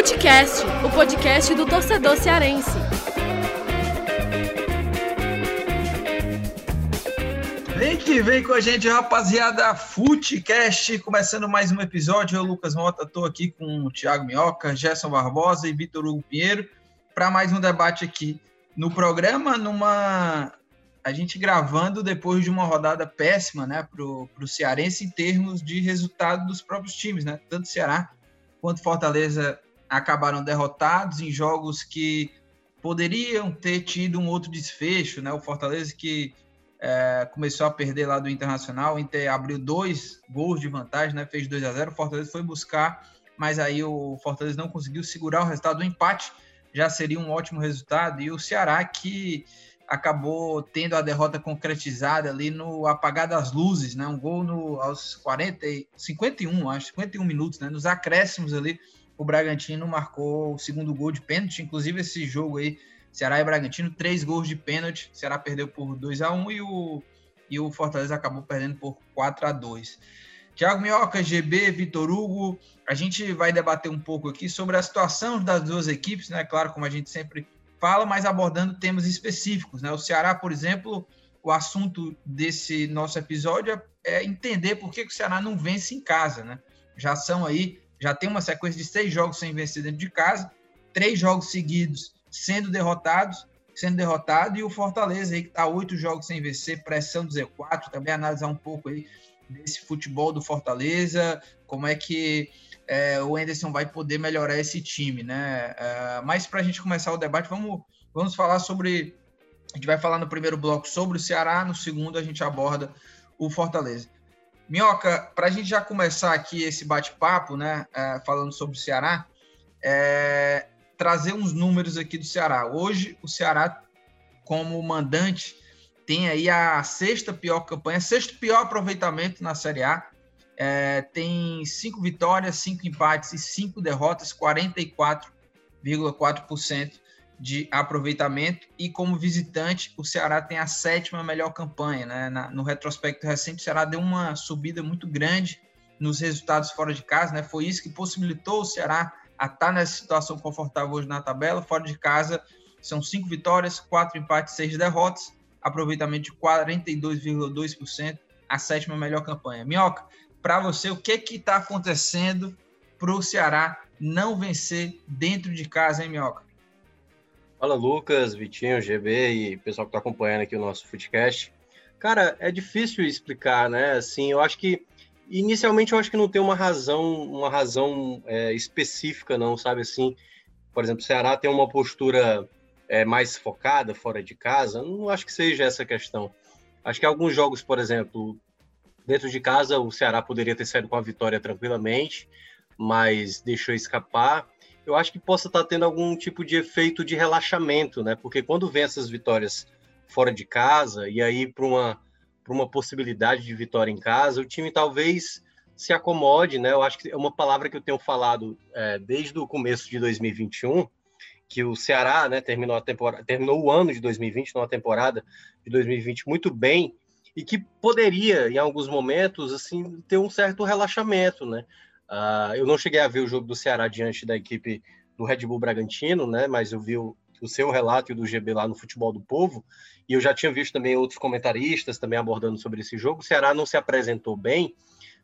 Futecast, o podcast do torcedor cearense. Vem que vem com a gente, rapaziada. Futecast, começando mais um episódio. Eu, Lucas Mota, estou aqui com o Thiago Minhoca, Gerson Barbosa e Vitor Hugo Pinheiro para mais um debate aqui no programa, numa a gente gravando depois de uma rodada péssima, né, para o Cearense em termos de resultado dos próprios times, né? Tanto Ceará quanto Fortaleza acabaram derrotados em jogos que poderiam ter tido um outro desfecho, né? O Fortaleza que é, começou a perder lá do Internacional, o Inter abriu dois gols de vantagem, né? Fez 2 a 0 o Fortaleza foi buscar, mas aí o Fortaleza não conseguiu segurar o resultado do empate, já seria um ótimo resultado. E o Ceará que acabou tendo a derrota concretizada ali no apagar das luzes, né? Um gol no, aos 40, 51, acho, 51 minutos, né? Nos acréscimos ali, o Bragantino marcou o segundo gol de pênalti. Inclusive, esse jogo aí, Ceará e Bragantino, três gols de pênalti. Ceará perdeu por 2 a 1 e o, e o Fortaleza acabou perdendo por 4 a 2 Tiago Minhoca, GB, Vitor Hugo, a gente vai debater um pouco aqui sobre a situação das duas equipes, né? Claro, como a gente sempre fala, mas abordando temas específicos. Né? O Ceará, por exemplo, o assunto desse nosso episódio é entender por que o Ceará não vence em casa. Né? Já são aí, já tem uma sequência de seis jogos sem vencer dentro de casa, três jogos seguidos sendo derrotados, sendo derrotado, e o Fortaleza aí que está oito jogos sem vencer, pressão do Z4, também analisar um pouco aí desse futebol do Fortaleza, como é que é, o Anderson vai poder melhorar esse time, né? É, mas para a gente começar o debate, vamos, vamos falar sobre. A gente vai falar no primeiro bloco sobre o Ceará, no segundo a gente aborda o Fortaleza. Minhoca, para a gente já começar aqui esse bate-papo, né? É, falando sobre o Ceará, é, trazer uns números aqui do Ceará. Hoje, o Ceará, como mandante, tem aí a sexta pior campanha, sexto pior aproveitamento na Série A é, tem cinco vitórias, cinco empates e cinco derrotas, 44,4% de aproveitamento. E como visitante, o Ceará tem a sétima melhor campanha. Né? Na, no retrospecto recente, o Ceará deu uma subida muito grande nos resultados fora de casa. Né? Foi isso que possibilitou o Ceará a estar tá nessa situação confortável hoje na tabela. Fora de casa, são cinco vitórias, quatro empates, seis derrotas. Aproveitamento de 42,2%, a sétima melhor campanha. Minhoca, para você o que que está acontecendo para o Ceará não vencer dentro de casa, hein, Minhoca? Fala, Lucas, Vitinho, GB e pessoal que está acompanhando aqui o nosso Footcast. Cara, é difícil explicar, né? Assim, eu acho que inicialmente eu acho que não tem uma razão, uma razão é, específica, não, sabe assim. Por exemplo, o Ceará tem uma postura é, mais focada fora de casa. Não acho que seja essa questão. Acho que alguns jogos, por exemplo, Dentro de casa, o Ceará poderia ter saído com a vitória tranquilamente, mas deixou escapar. Eu acho que possa estar tendo algum tipo de efeito de relaxamento, né? Porque quando vem essas vitórias fora de casa e aí para uma, uma possibilidade de vitória em casa, o time talvez se acomode, né? Eu acho que é uma palavra que eu tenho falado é, desde o começo de 2021, que o Ceará, né, terminou a temporada, terminou o ano de 2020, numa temporada de 2020 muito bem, e que poderia, em alguns momentos, assim, ter um certo relaxamento, né? Uh, eu não cheguei a ver o jogo do Ceará diante da equipe do Red Bull Bragantino, né? Mas eu vi o, o seu relato e o do GB lá no Futebol do Povo, e eu já tinha visto também outros comentaristas também abordando sobre esse jogo. O Ceará não se apresentou bem,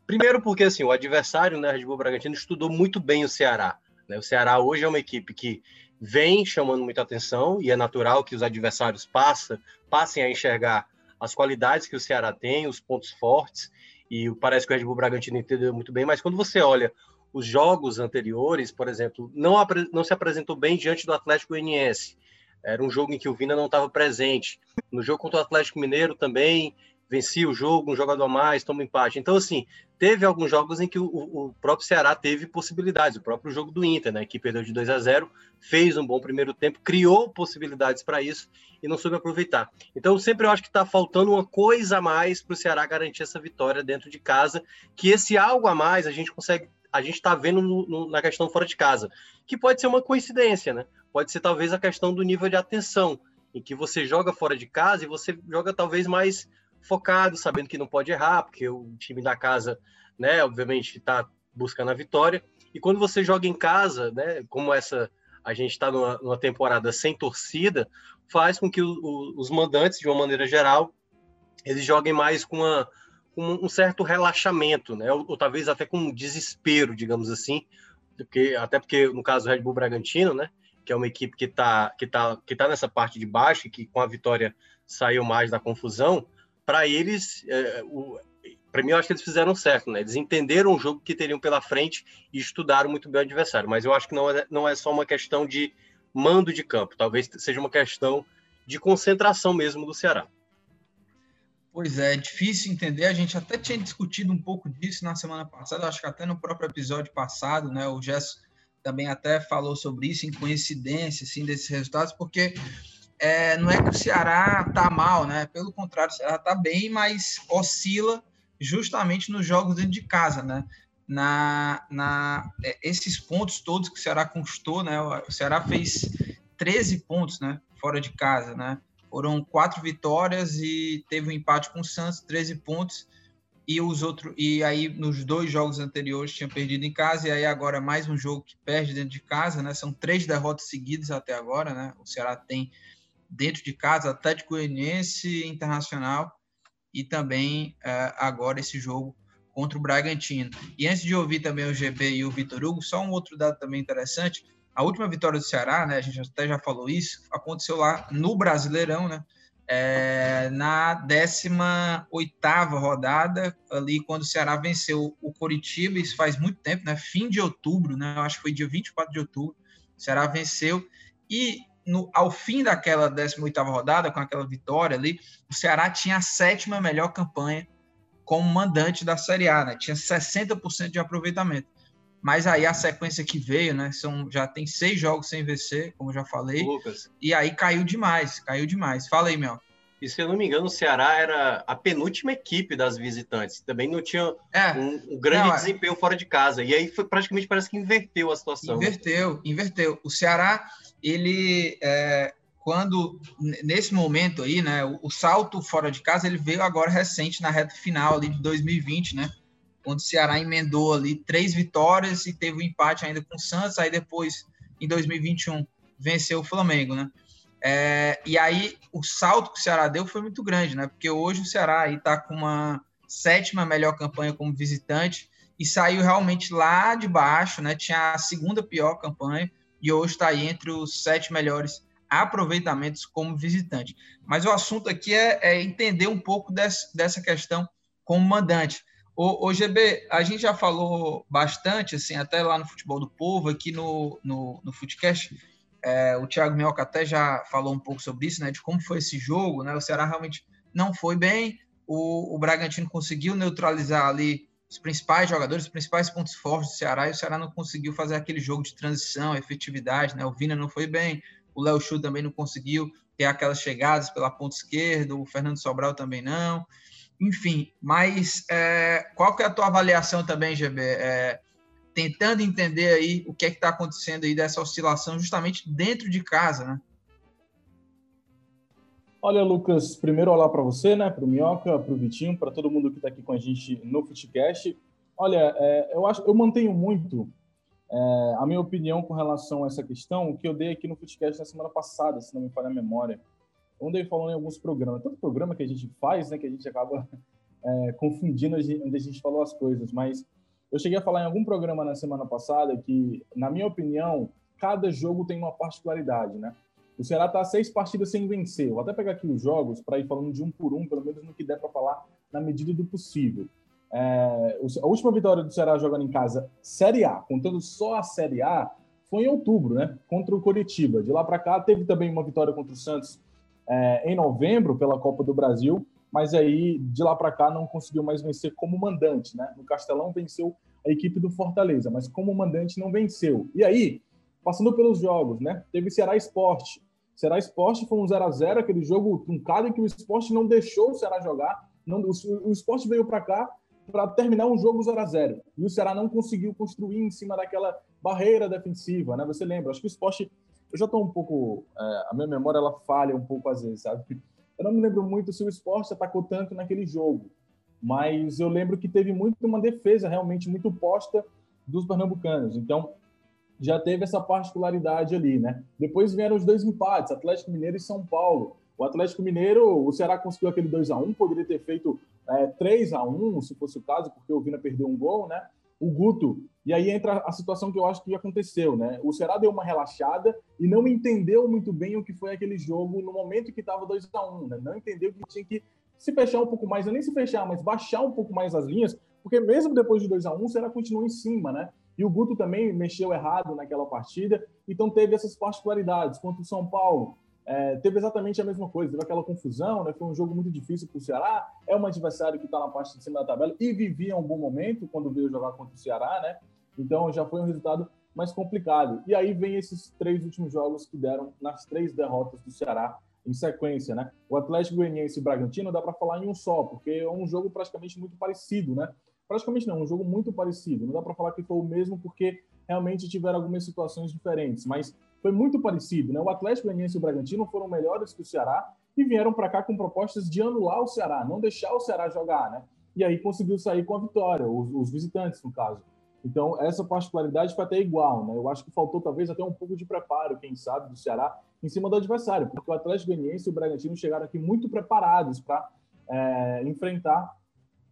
primeiro porque assim o adversário, né, Red Bull Bragantino, estudou muito bem o Ceará. Né? O Ceará hoje é uma equipe que vem chamando muita atenção e é natural que os adversários passa, passem a enxergar as qualidades que o Ceará tem, os pontos fortes, e parece que o Red Bull Bragantino entendeu muito bem, mas quando você olha os jogos anteriores, por exemplo, não, não se apresentou bem diante do Atlético Goianiense. Era um jogo em que o Vina não estava presente. No jogo contra o Atlético Mineiro também vencia o jogo, um jogador a mais, toma empate. Então, assim, teve alguns jogos em que o, o, próprio Ceará teve possibilidades. O próprio jogo do Inter, né, que perdeu de 2 a 0, fez um bom primeiro tempo, criou possibilidades para isso e não soube aproveitar. Então, sempre eu acho que está faltando uma coisa a mais para o Ceará garantir essa vitória dentro de casa, que esse algo a mais a gente consegue, a gente está vendo no, no, na questão fora de casa, que pode ser uma coincidência, né? Pode ser talvez a questão do nível de atenção, em que você joga fora de casa e você joga talvez mais focado, sabendo que não pode errar, porque o time da casa, né, obviamente está buscando a vitória. E quando você joga em casa, né, como essa a gente está numa, numa, temporada sem torcida, faz com que o, o, os mandantes, de uma maneira geral, eles joguem mais com, uma, com um certo relaxamento, né? Ou, ou, talvez até com um desespero, digamos assim, porque, até porque no caso do Red Bull Bragantino, né, que é uma equipe que está que tá, que tá nessa parte de baixo que com a vitória saiu mais da confusão, para eles, é, para mim, eu acho que eles fizeram certo, né? Eles entenderam o jogo que teriam pela frente e estudaram muito bem o adversário. Mas eu acho que não é, não é só uma questão de mando de campo, talvez seja uma questão de concentração mesmo do Ceará. Pois é, é difícil entender. A gente até tinha discutido um pouco disso na semana passada, acho que até no próprio episódio passado, né? O Gesso também até falou sobre isso, em coincidência, assim, desses resultados, porque é, não é que o Ceará tá mal, né? Pelo contrário, o Ceará tá bem, mas oscila justamente nos jogos dentro de casa, né? Na, na é, esses pontos todos que o Ceará conquistou, né? O Ceará fez 13 pontos, né? Fora de casa, né? Foram quatro vitórias e teve um empate com o Santos, 13 pontos. E os outros e aí nos dois jogos anteriores tinha perdido em casa e aí agora mais um jogo que perde dentro de casa, né? São três derrotas seguidas até agora, né? O Ceará tem dentro de casa, Atlético Goianiense, Internacional e também uh, agora esse jogo contra o Bragantino. E antes de ouvir também o GB e o Vitor Hugo, só um outro dado também interessante, a última vitória do Ceará, né, a gente até já falou isso, aconteceu lá no Brasileirão, né, é, na 18 rodada, ali quando o Ceará venceu o Coritiba, isso faz muito tempo, né, fim de outubro, né, eu acho que foi dia 24 de outubro, o Ceará venceu, e no, ao fim daquela 18ª rodada, com aquela vitória ali, o Ceará tinha a sétima melhor campanha como mandante da Série A, né? Tinha 60% de aproveitamento. Mas aí a sequência que veio, né? São, já tem seis jogos sem vencer, como já falei. Lucas. E aí caiu demais, caiu demais. Fala aí, Mel. E se eu não me engano, o Ceará era a penúltima equipe das visitantes. Também não tinha é, um, um, grande não, é. desempenho fora de casa. E aí foi, praticamente parece que inverteu a situação. Inverteu, inverteu. O Ceará ele é, quando nesse momento aí, né, o, o, salto fora de casa ele veio agora recente na reta final ali de 2020, né, quando o Ceará emendou ali três vitórias e teve um empate ainda com o Santos, aí depois em 2021 venceu o Flamengo, né? É, e aí o salto que o Ceará deu foi muito grande, né? Porque hoje o Ceará aí tá com uma sétima melhor campanha como visitante e saiu realmente lá de baixo, né? Tinha a segunda pior campanha e hoje está aí entre os sete melhores aproveitamentos como visitante. Mas o assunto aqui é, é entender um pouco dessa questão como mandante. O, o, GB, a gente já falou bastante, assim, até lá no Futebol do Povo, aqui no, no, no Footcast, é, o Thiago Minhoca até já falou um pouco sobre isso, né, de como foi esse jogo, né, o Ceará realmente não foi bem, o, o Bragantino conseguiu neutralizar ali os principais jogadores, os principais pontos fortes do Ceará, e o Ceará não conseguiu fazer aquele jogo de transição, efetividade, né? O Vina não foi bem, o Léo Chu também não conseguiu ter aquelas chegadas pela ponta esquerda, o Fernando Sobral também não. Enfim, mas é, qual que é a tua avaliação também, GB? É, tentando entender aí o que é que está acontecendo aí dessa oscilação justamente dentro de casa, né? Olha, Lucas, primeiro olá para você, né, para o Minhoca, para o Vitinho, para todo mundo que está aqui com a gente no Footcast. Olha, é, eu acho, eu mantenho muito é, a minha opinião com relação a essa questão que eu dei aqui no Footcast na semana passada, se não me falha a memória. Onde eu falando em alguns programas, tanto programa que a gente faz, né, que a gente acaba é, confundindo onde a gente falou as coisas, mas eu cheguei a falar em algum programa na semana passada que, na minha opinião, cada jogo tem uma particularidade, né? O Ceará está seis partidas sem vencer. Vou até pegar aqui os jogos para ir falando de um por um, pelo menos no que der para falar na medida do possível. É, a última vitória do Ceará jogando em casa, Série A, contando só a Série A, foi em outubro, né? Contra o Coritiba. De lá para cá, teve também uma vitória contra o Santos é, em novembro pela Copa do Brasil, mas aí de lá para cá não conseguiu mais vencer como mandante, né? No Castelão venceu a equipe do Fortaleza, mas como mandante não venceu. E aí, passando pelos jogos, né? Teve Ceará Esporte, Ceará Esporte foi um 0 a 0 aquele jogo truncado em que o esporte não deixou o Ceará jogar. Não, o, o esporte veio para cá para terminar um jogo 0 a 0 E o Ceará não conseguiu construir em cima daquela barreira defensiva, né? Você lembra? Acho que o esporte. Eu já estou um pouco. É, a minha memória ela falha um pouco às vezes, sabe? Eu não me lembro muito se o esporte atacou tanto naquele jogo. Mas eu lembro que teve muito uma defesa realmente muito posta dos pernambucanos. Então, já teve essa particularidade ali, né? Depois vieram os dois empates, Atlético Mineiro e São Paulo. O Atlético Mineiro, o Ceará conseguiu aquele 2 a 1 poderia ter feito é, 3 a 1 se fosse o caso, porque o Vina perdeu um gol, né? O Guto, e aí entra a situação que eu acho que aconteceu, né? O Ceará deu uma relaxada e não entendeu muito bem o que foi aquele jogo no momento que estava 2 a 1 né? Não entendeu que tinha que se fechar um pouco mais, não nem se fechar, mas baixar um pouco mais as linhas, porque mesmo depois de 2 a 1 o Ceará continuou em cima, né? E o Guto também mexeu errado naquela partida, então teve essas particularidades. Quanto o São Paulo, é, teve exatamente a mesma coisa, teve aquela confusão, né? Foi um jogo muito difícil para o Ceará. É um adversário que está na parte de cima da tabela e vivia um bom momento quando veio jogar contra o Ceará, né? Então já foi um resultado mais complicado. E aí vem esses três últimos jogos que deram nas três derrotas do Ceará em sequência, né? O Atlético Goianiense e o Bragantino dá para falar em um só, porque é um jogo praticamente muito parecido, né? Praticamente não, um jogo muito parecido. Não dá para falar que foi o mesmo porque realmente tiveram algumas situações diferentes, mas foi muito parecido, né? O Atlético Goianiense e o Bragantino foram melhores que o Ceará e vieram para cá com propostas de anular o Ceará, não deixar o Ceará jogar, né? E aí conseguiu sair com a vitória, os, os visitantes, no caso. Então, essa particularidade foi até igual, né? Eu acho que faltou talvez até um pouco de preparo, quem sabe, do Ceará em cima do adversário, porque o Atlético Goianiense e o Bragantino chegaram aqui muito preparados para é, enfrentar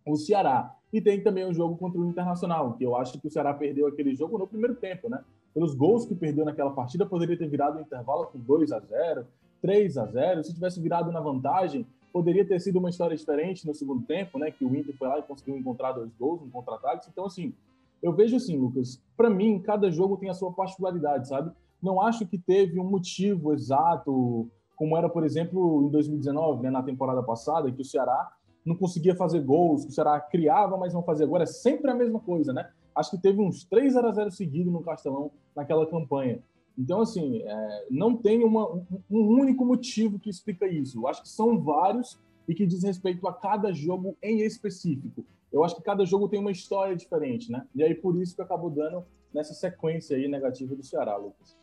o Ceará. E tem também o jogo contra o Internacional, que eu acho que o Ceará perdeu aquele jogo no primeiro tempo, né? Pelos gols que perdeu naquela partida, poderia ter virado o intervalo com 2 a 0 3 a 0 Se tivesse virado na vantagem, poderia ter sido uma história diferente no segundo tempo, né? Que o Inter foi lá e conseguiu encontrar dois gols, um contra-ataque. Então, assim, eu vejo assim, Lucas, para mim, cada jogo tem a sua particularidade, sabe? Não acho que teve um motivo exato, como era, por exemplo, em 2019, né, na temporada passada, que o Ceará não conseguia fazer gols, que o Ceará criava, mas não fazia. Agora é sempre a mesma coisa, né? Acho que teve uns 3 a 0 seguidos no Castelão naquela campanha. Então, assim, é, não tem uma, um, um, único motivo que explica isso. Eu acho que são vários e que diz respeito a cada jogo em específico. Eu acho que cada jogo tem uma história diferente, né? E aí, por isso que acabou dando nessa sequência aí negativa do Ceará, Lucas.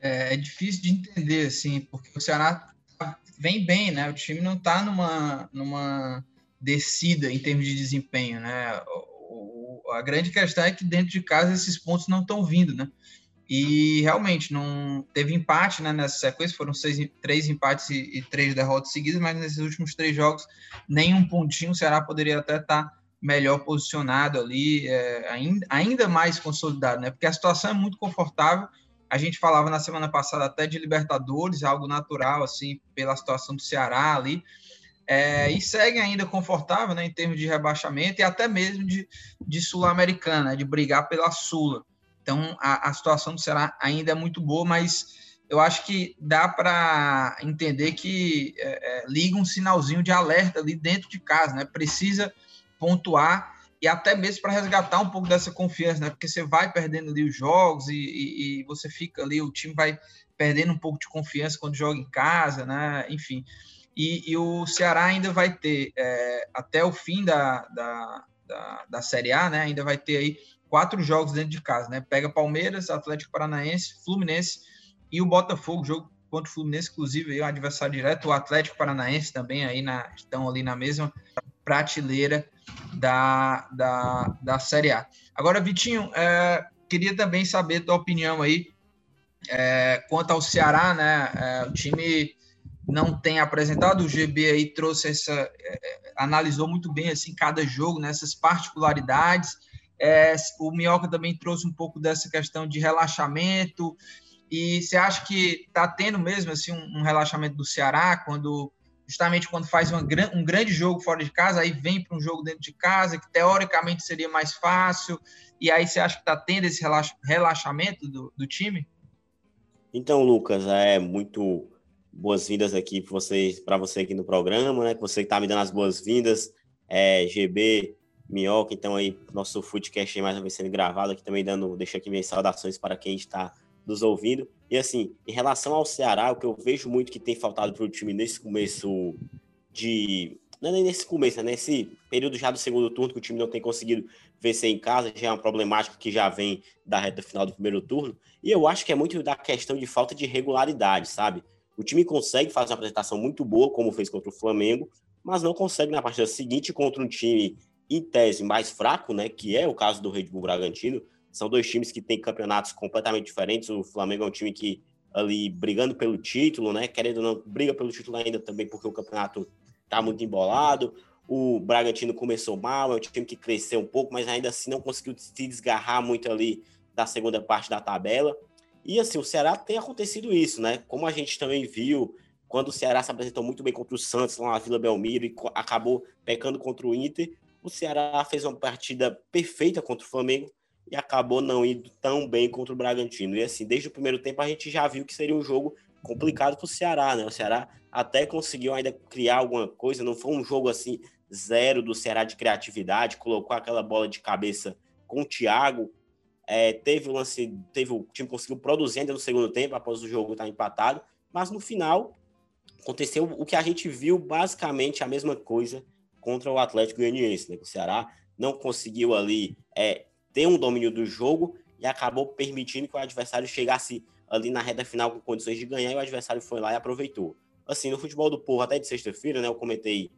É, é difícil de entender, assim, porque o Ceará vem bem, né? O time não está numa, numa descida em termos de desempenho, né? O, o, a grande questão é que dentro de casa esses pontos não estão vindo, né? E realmente não teve empate né, nessa sequência, foram seis, três empates e, e, três derrotas seguidas, mas nesses últimos três jogos, nenhum pontinho, o Ceará poderia até estar tá melhor posicionado ali, é, ainda, ainda mais consolidado, né? Porque a situação é muito confortável a gente falava na semana passada até de Libertadores, algo natural, assim, pela situação do Ceará ali. É, e segue ainda confortável né, em termos de rebaixamento e até mesmo de, de Sul-Americana, de brigar pela Sula. Então a, a situação do Ceará ainda é muito boa, mas eu acho que dá para entender que é, é, liga um sinalzinho de alerta ali dentro de casa, né? Precisa pontuar e até mesmo para resgatar um pouco dessa confiança, né? Porque você vai perdendo ali os jogos e, e, e, você fica ali, o time vai perdendo um pouco de confiança quando joga em casa, né? Enfim. E, e o Ceará ainda vai ter, é, até o fim da, da, da, da, Série A, né? Ainda vai ter aí quatro jogos dentro de casa, né? Pega Palmeiras, Atlético Paranaense, Fluminense e o Botafogo, jogo contra o Fluminense, inclusive, aí, o adversário direto, o Atlético Paranaense também aí na, estão ali na mesma prateleira da, da, da Série A. Agora, Vitinho, é, queria também saber tua opinião aí é, quanto ao Ceará, né? É, o time não tem apresentado, o GB aí trouxe essa, é, é, analisou muito bem assim cada jogo, nessas né, particularidades. É, o Minhoca também trouxe um pouco dessa questão de relaxamento. E você acha que está tendo mesmo assim um, um relaxamento do Ceará quando justamente quando faz uma, um grande jogo fora de casa, aí vem para um jogo dentro de casa, que teoricamente seria mais fácil, e aí você acha que está tendo esse relaxamento do, do time? Então, Lucas, é muito boas-vindas aqui para você, você aqui no programa, né? Você que está me dando as boas-vindas, é, GB, Minhoca, então aí nosso foodcast mais uma vez sendo gravado aqui também dando, deixa aqui minhas saudações para quem está nos ouvindo. E assim, em relação ao Ceará, o que eu vejo muito que tem faltado para o time nesse começo de. Não é nesse começo, é nesse período já do segundo turno, que o time não tem conseguido vencer em casa, já é uma problemática que já vem da reta final do primeiro turno. E eu acho que é muito da questão de falta de regularidade, sabe? O time consegue fazer uma apresentação muito boa, como fez contra o Flamengo, mas não consegue na partida seguinte contra um time em tese, mais fraco, né? Que é o caso do Red Bull Bragantino. São dois times que têm campeonatos completamente diferentes. O Flamengo é um time que ali brigando pelo título, né? Querendo ou não, briga pelo título ainda também porque o campeonato tá muito embolado. O Bragantino começou mal, é um time que cresceu um pouco, mas ainda assim não conseguiu se desgarrar muito ali da segunda parte da tabela. E assim, o Ceará tem acontecido isso, né? Como a gente também viu quando o Ceará se apresentou muito bem contra o Santos lá na Vila Belmiro e acabou pecando contra o Inter, o Ceará fez uma partida perfeita contra o Flamengo e acabou não indo tão bem contra o Bragantino. E assim, desde o primeiro tempo a gente já viu que seria um jogo complicado para o Ceará, né? O Ceará até conseguiu ainda criar alguma coisa, não foi um jogo assim zero do Ceará de criatividade, colocou aquela bola de cabeça com o Thiago, é, teve o lance, teve o time conseguiu produzir ainda no segundo tempo após o jogo estar empatado, mas no final aconteceu o que a gente viu basicamente a mesma coisa contra o Atlético Goianiense, né? O Ceará não conseguiu ali é, ter um domínio do jogo e acabou permitindo que o adversário chegasse ali na reta final com condições de ganhar e o adversário foi lá e aproveitou. Assim, no futebol do Porro, até de sexta-feira, né, eu comentei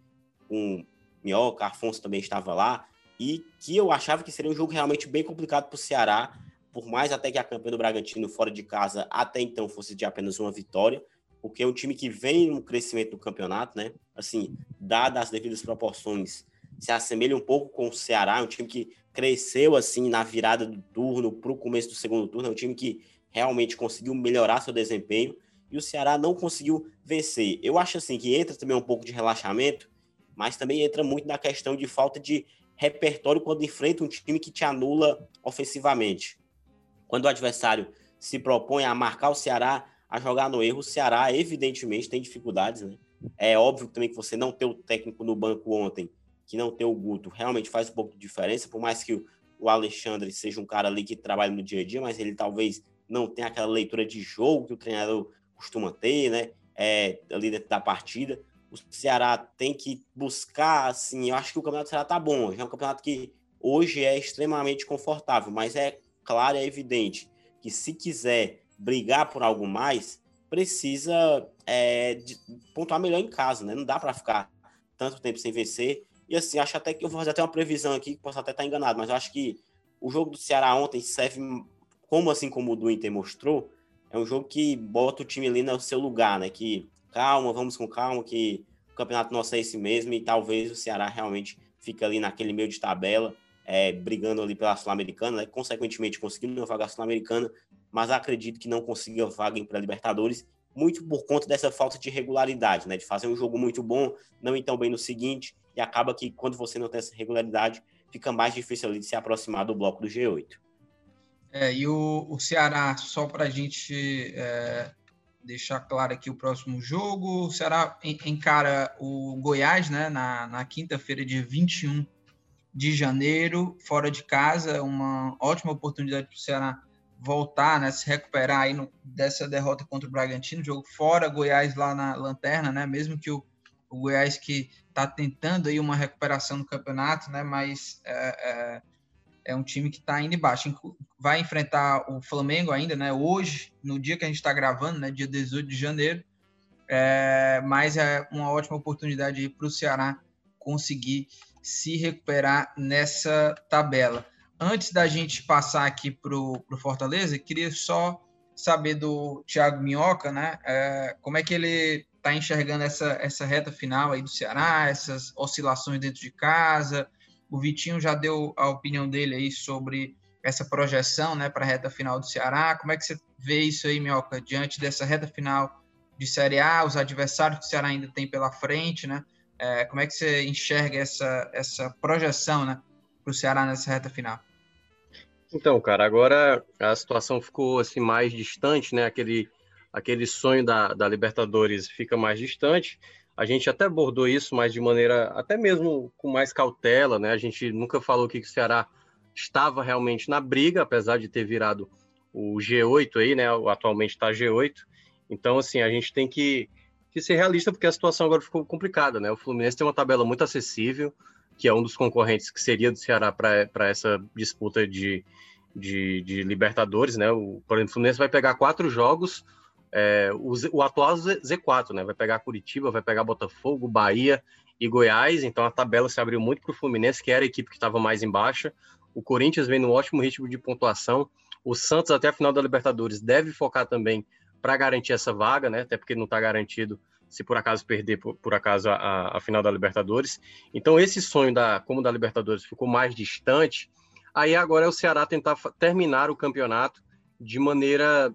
com Minhoca, Afonso também estava lá, e que eu achava que seria um jogo realmente bem complicado para o Ceará, por mais até que a campanha do Bragantino fora de casa até então fosse de apenas uma vitória, porque é um time que vem no crescimento do campeonato, né? Assim, dadas as devidas proporções, se assemelha um pouco com o Ceará, um time que cresceu assim na virada do turno para o começo do segundo turno, é um time que realmente conseguiu melhorar seu desempenho e o Ceará não conseguiu vencer. Eu acho assim que entra também um pouco de relaxamento, mas também entra muito na questão de falta de repertório quando enfrenta um time que te anula ofensivamente. Quando o adversário se propõe a marcar o Ceará, a jogar no erro. O Ceará, evidentemente, tem dificuldades, né? É óbvio também que você não ter o técnico no banco ontem, que não ter o Guto, realmente faz um pouco de diferença, por mais que o Alexandre seja um cara ali que trabalha no dia a dia, mas ele talvez não tenha aquela leitura de jogo que o treinador costuma ter, né? É, ali dentro da partida. O Ceará tem que buscar, assim, eu acho que o campeonato do Ceará tá bom. Já é um campeonato que hoje é extremamente confortável, mas é claro, é evidente que se quiser brigar por algo mais, precisa é, pontuar melhor em casa, né? Não dá para ficar tanto tempo sem vencer. E assim, acho até que eu vou fazer até uma previsão aqui, que posso até estar enganado, mas eu acho que o jogo do Ceará ontem serve, como assim como o do Inter mostrou, é um jogo que bota o time ali no seu lugar, né? Que calma, vamos com calma, que o campeonato nosso é esse mesmo e talvez o Ceará realmente fique ali naquele meio de tabela, é, brigando ali pela Sul-Americana, né? consequentemente conseguindo uma vaga Sul-Americana, mas acredito que não consiga vaga para Libertadores, muito por conta dessa falta de regularidade, né? De fazer um jogo muito bom, não ir tão bem no seguinte, e acaba que quando você não tem essa regularidade, fica mais difícil ali de se aproximar do bloco do G8. É, e o, o Ceará, só para a gente é, deixar claro aqui o próximo jogo, o Ceará encara o Goiás né, na, na quinta-feira, dia 21 de janeiro, fora de casa, uma ótima oportunidade para o Ceará voltar, né, se recuperar aí no, dessa derrota contra o Bragantino, jogo fora, Goiás lá na lanterna, né, mesmo que o, o Goiás que está tentando aí uma recuperação no campeonato, né, mas é, é, é um time que está indo embaixo. Vai enfrentar o Flamengo ainda, né, hoje, no dia que a gente está gravando, né, dia 18 de janeiro, é, mas é uma ótima oportunidade para o Ceará conseguir se recuperar nessa tabela. Antes da gente passar aqui para o Fortaleza, queria só saber do Thiago Minhoca, né? É, como é que ele está enxergando essa, essa reta final aí do Ceará, essas oscilações dentro de casa. O Vitinho já deu a opinião dele aí sobre essa projeção né, para a reta final do Ceará. Como é que você vê isso aí, Minhoca, diante dessa reta final de Série A, os adversários que o Ceará ainda tem pela frente, né? É, como é que você enxerga essa, essa projeção né, para o Ceará nessa reta final? Então, cara, agora a situação ficou assim mais distante, né? Aquele, aquele sonho da, da Libertadores fica mais distante. A gente até abordou isso, mas de maneira até mesmo com mais cautela, né? A gente nunca falou que o Ceará estava realmente na briga, apesar de ter virado o G8 aí, né? Atualmente está G8. Então, assim, a gente tem que, que ser realista, porque a situação agora ficou complicada, né? O Fluminense tem uma tabela muito acessível, que é um dos concorrentes que seria do Ceará para essa disputa de, de, de, Libertadores, né? O, por exemplo, o Fluminense vai pegar quatro jogos, é, o, o, atual Z4, né? Vai pegar Curitiba, vai pegar Botafogo, Bahia e Goiás, então a tabela se abriu muito para o Fluminense, que era a equipe que estava mais embaixo. O Corinthians vem no ótimo ritmo de pontuação. O Santos, até a final da Libertadores, deve focar também para garantir essa vaga, né? Até porque não está garantido se por acaso perder por, por acaso a, a, final da Libertadores. Então esse sonho da como da Libertadores ficou mais distante. Aí agora é o Ceará tentar terminar o campeonato de maneira,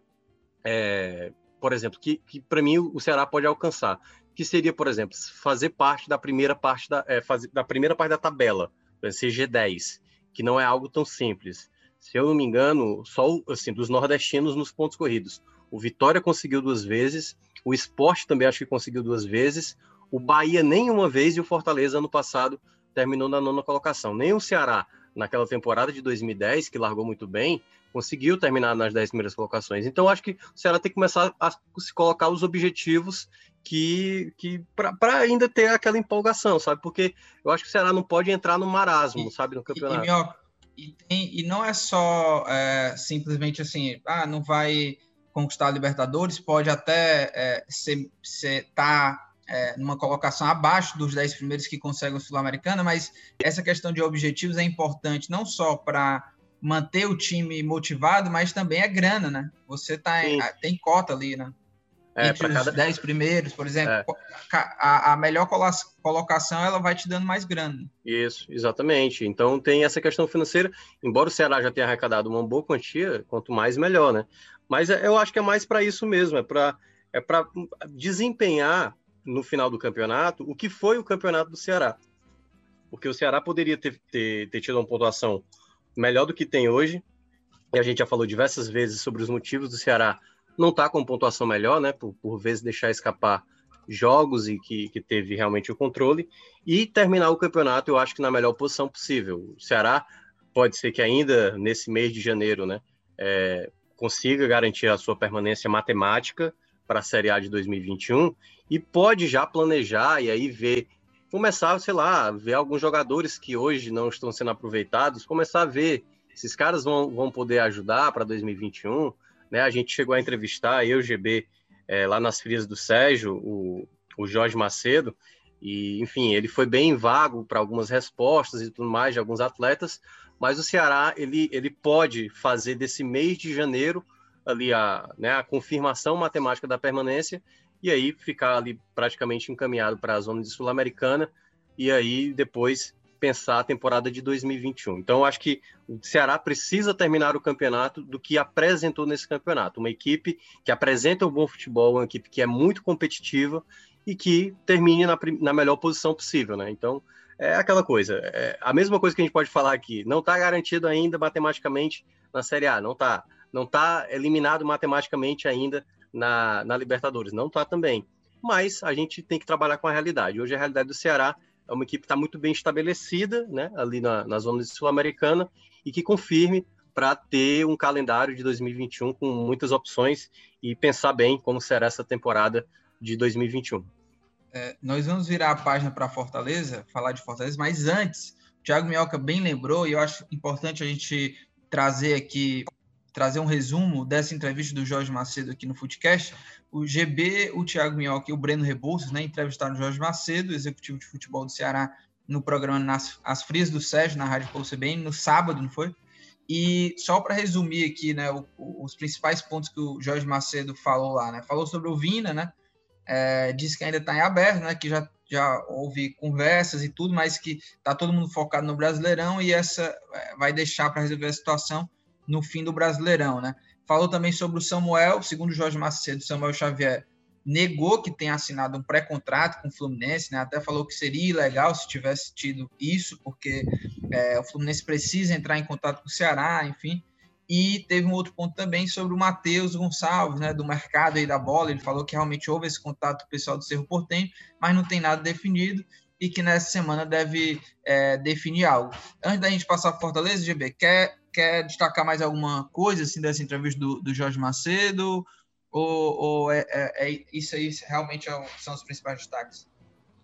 é, por exemplo, que, que para mim o Ceará pode alcançar que seria, por exemplo, fazer parte da primeira parte da, é, fazer, da primeira parte da tabela, ser G10, que não é algo tão simples. Se eu não me engano, só assim, dos nordestinos nos pontos corridos. O Vitória conseguiu duas vezes, o Esporte também acho que conseguiu duas vezes, o Bahia nenhuma vez e o Fortaleza ano passado terminou na nona colocação. Nem o Ceará, naquela temporada de 2010, que largou muito bem, conseguiu terminar nas 10 primeiras colocações. Então, acho que o Ceará tem que começar a se colocar os objetivos que, que para ainda ter aquela empolgação, sabe? Porque eu acho que o Ceará não pode entrar no marasmo, e, sabe, no campeonato. E, e, e não é só é, simplesmente assim, ah, não vai conquistar a Libertadores, pode até é, ser, ser tá é, numa colocação abaixo dos 10 primeiros que conseguem o Sul-Americana, mas essa questão de objetivos é importante não só para manter o time motivado, mas também é grana, né? Você tá em, tem cota ali, né? É, Entre os cada... 10 primeiros, por exemplo, é. a, a, melhor colocação ela vai te dando mais grana. Isso, exatamente. Então tem essa questão financeira, embora o Ceará já tenha arrecadado uma boa quantia, quanto mais melhor, né? Mas é, eu acho que é mais para isso mesmo, é para é desempenhar no final do campeonato o que foi o campeonato do Ceará. Porque o Ceará poderia ter, ter, ter tido uma pontuação melhor do que tem hoje, e a gente já falou diversas vezes sobre os motivos do Ceará não está com pontuação melhor, né? Por, por vezes deixar escapar jogos e que, que teve realmente o controle e terminar o campeonato, eu acho que na melhor posição possível. O Ceará pode ser que ainda nesse mês de janeiro, né, é, consiga garantir a sua permanência matemática para a Série A de 2021 e pode já planejar e aí ver começar, sei lá, ver alguns jogadores que hoje não estão sendo aproveitados, começar a ver esses caras vão, vão poder ajudar para 2021 né? A gente chegou a entrevistar, eu, GB, é, lá nas frias do Sérgio, o, o Jorge Macedo, e, enfim, ele foi bem vago para algumas respostas e tudo mais de alguns atletas, mas o Ceará, ele, ele pode fazer desse mês de janeiro ali a, né, a confirmação matemática da permanência e aí ficar ali praticamente encaminhado para a zona de Sul-Americana e aí depois pensar a temporada de 2021. Então, acho que o Ceará precisa terminar o campeonato do que apresentou nesse campeonato. Uma equipe que apresenta um bom futebol, uma equipe que é muito competitiva e que termine na, na melhor posição possível, né? Então, é aquela coisa. É a mesma coisa que a gente pode falar aqui. Não está garantido ainda matematicamente na Série A. Não está. Não está eliminado matematicamente ainda na, na Libertadores. Não está também. Mas a gente tem que trabalhar com a realidade. Hoje a realidade do Ceará é uma equipe que está muito bem estabelecida, né, ali na, na zona sul-americana, e que confirme para ter um calendário de 2021 com muitas opções e pensar bem como será essa temporada de 2021. É, nós vamos virar a página para Fortaleza, falar de Fortaleza, mas antes, o Thiago Minhoca bem lembrou, e eu acho importante a gente trazer aqui trazer um resumo dessa entrevista do Jorge Macedo aqui no Footcast. O GB, o Thiago Minhoca e o Breno Rebouças né, entrevistaram o Jorge Macedo, executivo de futebol do Ceará, no programa Nas, As Frias do Sérgio, na Rádio Pulse CBN, no sábado, não foi? E só para resumir aqui, né, o, os principais pontos que o Jorge Macedo falou lá, né? Falou sobre o Vina, né? É, disse que ainda está em aberto, né? Que já, já houve conversas e tudo, mas que está todo mundo focado no Brasileirão e essa é, vai deixar para resolver a situação no fim do Brasileirão, né? Falou também sobre o Samuel, segundo Jorge Macedo, Samuel Xavier negou que tenha assinado um pré-contrato com o Fluminense, né? Até falou que seria ilegal se tivesse tido isso, porque é, o Fluminense precisa entrar em contato com o Ceará, enfim. E teve um outro ponto também sobre o Matheus Gonçalves, né, do mercado aí da bola. Ele falou que realmente houve esse contato pessoal do Cerro Portenho, mas não tem nada definido e que nessa semana deve é, definir algo. Antes da gente passar para Fortaleza, GB, quer quer destacar mais alguma coisa assim dessa entrevista do, do Jorge Macedo? Ou, ou é, é, é, isso aí realmente é são os principais destaques?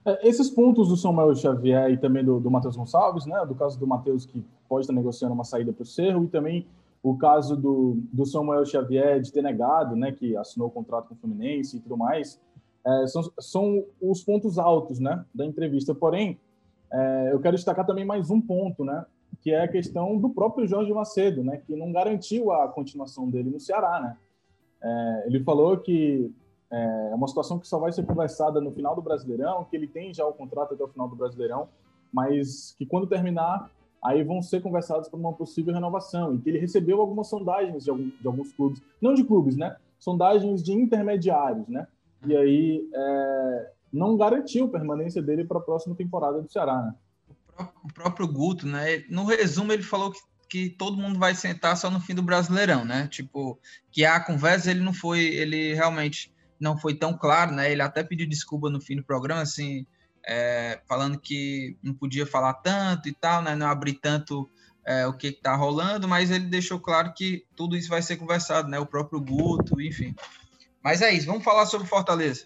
É, esses pontos do Samuel Xavier e também do, do Matheus Gonçalves, né? Do caso do Matheus que pode estar negociando uma saída para o Cerro e também o caso do, do Samuel Xavier de ter negado, né? Que assinou o contrato com o Fluminense e tudo mais. é, são, são os pontos altos né, da entrevista. Porém, é, eu quero destacar também mais um ponto, né, que é a questão do próprio Jorge Macedo, né, que não garantiu a continuação dele no Ceará. Né? É, ele falou que é, é uma situação que só vai ser conversada no final do Brasileirão, que ele tem já o contrato até o final do Brasileirão, mas que quando terminar, aí vão ser conversados para uma possível renovação, e que ele recebeu algumas sondagens de, algum, de alguns clubes, não de clubes, né? Sondagens de intermediários, né? E aí é, não garantiu a permanência dele para a próxima temporada do Ceará, né? O próprio Guto, né? No resumo, ele falou que, que todo mundo vai sentar só no fim do Brasileirão, né? Tipo, que a conversa ele não foi, ele realmente não foi tão claro, né? Ele até pediu desculpa no fim do programa, assim, é, falando que não podia falar tanto e tal, né? Não abrir tanto é, o que está rolando, mas ele deixou claro que tudo isso vai ser conversado, né? O próprio Guto, enfim. Mas é isso, vamos falar sobre Fortaleza.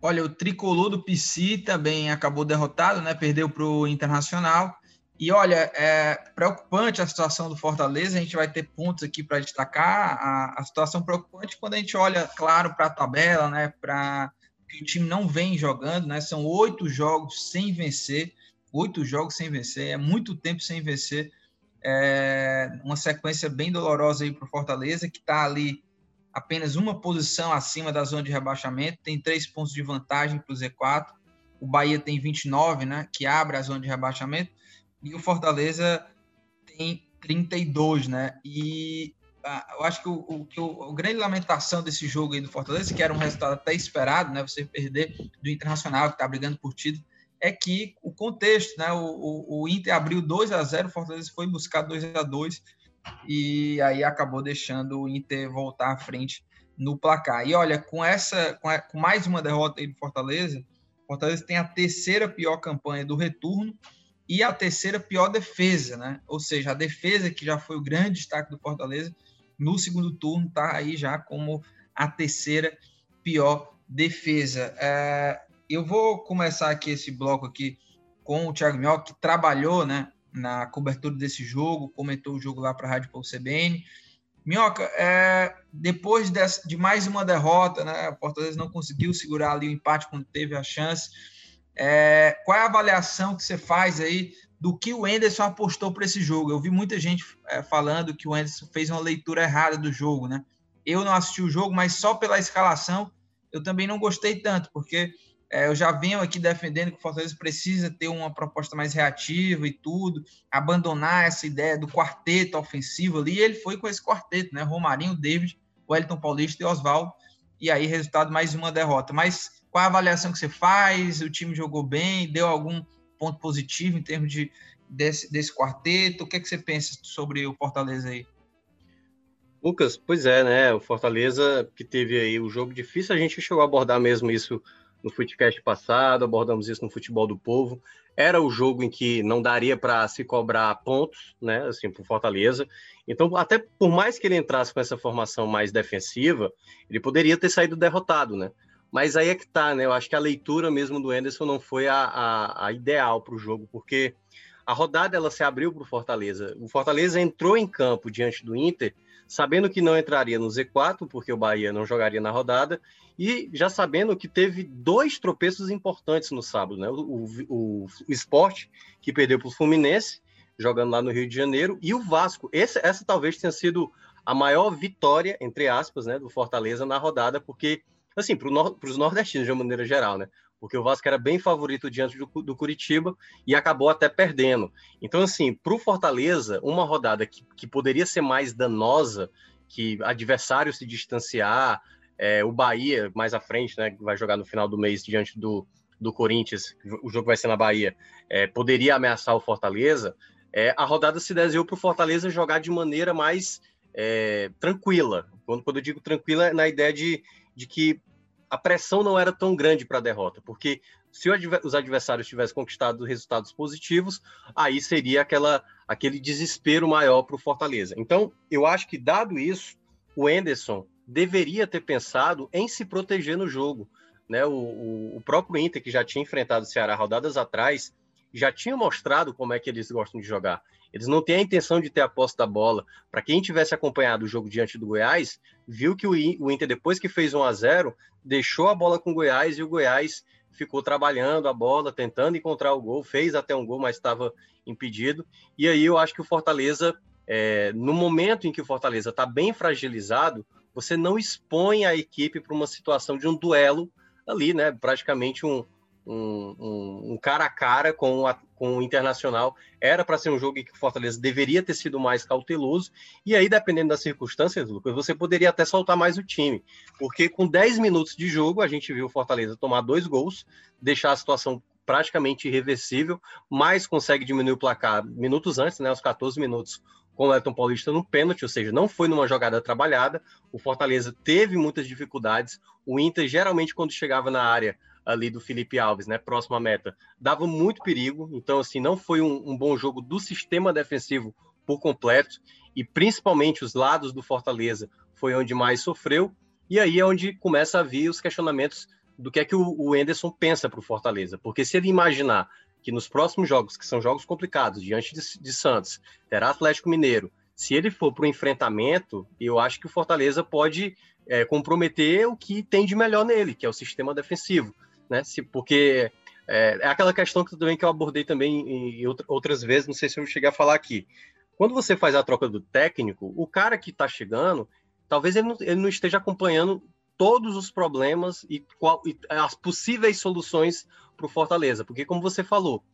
Olha, o tricolor do PC também acabou derrotado, né? Perdeu para o Internacional. E olha, é preocupante a situação do Fortaleza. A gente vai ter pontos aqui para destacar. A, a, situação preocupante quando a gente olha, claro, para a tabela, né? Para que o time não vem jogando, né? São oito jogos sem vencer, oito jogos sem vencer, é muito tempo sem vencer. É uma sequência bem dolorosa aí para o Fortaleza, que está ali apenas uma posição acima da zona de rebaixamento, tem três pontos de vantagem para o Z4. O Bahia tem 29, né, que abre a zona de rebaixamento, e o Fortaleza tem 32, né? E ah, eu acho que o, o, o, a grande lamentação desse jogo aí do Fortaleza, que era um resultado até esperado, né? Você perder do Internacional, que está brigando por título, é que o contexto, né? O, o, o Inter abriu 2 a 0 o Fortaleza foi buscar 2 a 2 e aí acabou deixando o Inter voltar à frente no placar. E olha, com essa, com, a, com mais uma derrota aí do Fortaleza, Fortaleza tem a terceira pior campanha do retorno e a terceira pior defesa, né? Ou seja, a defesa que já foi o grande destaque do Fortaleza no segundo turno está aí já como a terceira pior defesa. É, eu vou começar aqui esse bloco aqui com o Thiago Minhoca, que trabalhou, né? na cobertura desse jogo, comentou o jogo lá para a Rádio Povo CBN. Minhoca, é, depois de mais uma derrota, né, o Fortaleza não conseguiu segurar ali o empate quando teve a chance. É, qual é a avaliação que você faz aí do que o Enderson apostou para esse jogo? Eu vi muita gente é, falando que o Enderson fez uma leitura errada do jogo, né? Eu não assisti o jogo, mas só pela escalação eu também não gostei tanto, porque é, eu já venho aqui defendendo que o Fortaleza precisa ter uma proposta mais reativa e tudo, abandonar essa ideia do quarteto ofensivo ali. E ele foi com esse quarteto, né? Romarinho, David, Wellington Paulista e Oswaldo. E aí, resultado, mais uma derrota. Mas qual a avaliação que você faz? O time jogou bem? Deu algum ponto positivo em termos de, desse, desse quarteto? O que, é que você pensa sobre o Fortaleza aí? Lucas, pois é, né? O Fortaleza que teve aí o jogo difícil, a gente chegou a abordar mesmo isso no Footcast passado, abordamos isso no Futebol do Povo. Era o jogo em que não daria para se cobrar pontos, né, assim, por Fortaleza. Então, até por mais que ele entrasse com essa formação mais defensiva, ele poderia ter saído derrotado, né? Mas aí é que tá, né? Eu acho que a leitura mesmo do Anderson não foi a, a, a ideal para o jogo, porque a rodada ela se abriu para o Fortaleza. O Fortaleza entrou em campo diante do Inter sabendo que não entraria no Z4, porque o Bahia não jogaria na rodada, e já sabendo que teve dois tropeços importantes no sábado, né? O, o, o, esporte, que perdeu para o Fluminense, jogando lá no Rio de Janeiro, e o Vasco. Esse, essa talvez tenha sido a maior vitória, entre aspas, né, do Fortaleza na rodada, porque, assim, para os nordestinos de uma maneira geral, né? porque o Vasco era bem favorito diante do, do Curitiba e acabou até perdendo. Então, assim, para o Fortaleza, uma rodada que, que poderia ser mais danosa, que adversário se distanciar, é, o Bahia mais à frente, né, vai jogar no final do mês diante do, do Corinthians, o jogo vai ser na Bahia, é, poderia ameaçar o Fortaleza, é, a rodada se desenhou para o Fortaleza jogar de maneira mais é, tranquila. Quando, quando eu digo tranquila, é na ideia de, de que a pressão não era tão grande para a derrota, porque se os adversários tivessem conquistado resultados positivos, aí seria aquela, aquele desespero maior para o Fortaleza. Então, eu acho que, dado isso, o Enderson deveria ter pensado em se proteger no jogo. Né? O, o, o próprio Inter, que já tinha enfrentado o Ceará rodadas atrás, já tinham mostrado como é que eles gostam de jogar. Eles não têm a intenção de ter a posse da bola. Para quem tivesse acompanhado o jogo diante do Goiás, viu que o Inter, depois que fez 1 a 0 deixou a bola com o Goiás e o Goiás ficou trabalhando a bola, tentando encontrar o gol, fez até um gol, mas estava impedido. E aí eu acho que o Fortaleza, é, no momento em que o Fortaleza está bem fragilizado, você não expõe a equipe para uma situação de um duelo ali, né? Praticamente um, um, um, um, cara a cara com, a, com o Internacional. Era para ser um jogo que o Fortaleza deveria ter sido mais cauteloso. E aí, dependendo das circunstâncias, Lucas, você poderia até soltar mais o time. Porque com 10 minutos de jogo, a gente viu o Fortaleza tomar dois gols, deixar a situação praticamente irreversível, mas consegue diminuir o placar minutos antes, né, aos 14 minutos, com o Elton Paulista no pênalti, ou seja, não foi numa jogada trabalhada. O Fortaleza teve muitas dificuldades. O Inter, geralmente, quando chegava na área, ali do Felipe Alves, né, próximo à meta, dava muito perigo. Então, assim, não foi um, um bom jogo do sistema defensivo por completo e principalmente os lados do Fortaleza foi onde mais sofreu. E aí é onde começa a vir os questionamentos do que é que o, o Enderson pensa para o Fortaleza, porque se ele imaginar que nos próximos jogos, que são jogos complicados, diante de, de Santos, terá Atlético Mineiro, se ele for para o enfrentamento, eu acho que o Fortaleza pode é, comprometer o que tem de melhor nele, que é o sistema defensivo né? Se, porque é, é aquela questão que, também que eu abordei também em, em outras vezes, não sei se eu cheguei a falar aqui. Quando você faz a troca do técnico, o cara que está chegando, talvez ele não, ele não, esteja acompanhando todos os problemas e, qual, e as possíveis soluções para o Fortaleza, porque como você falou,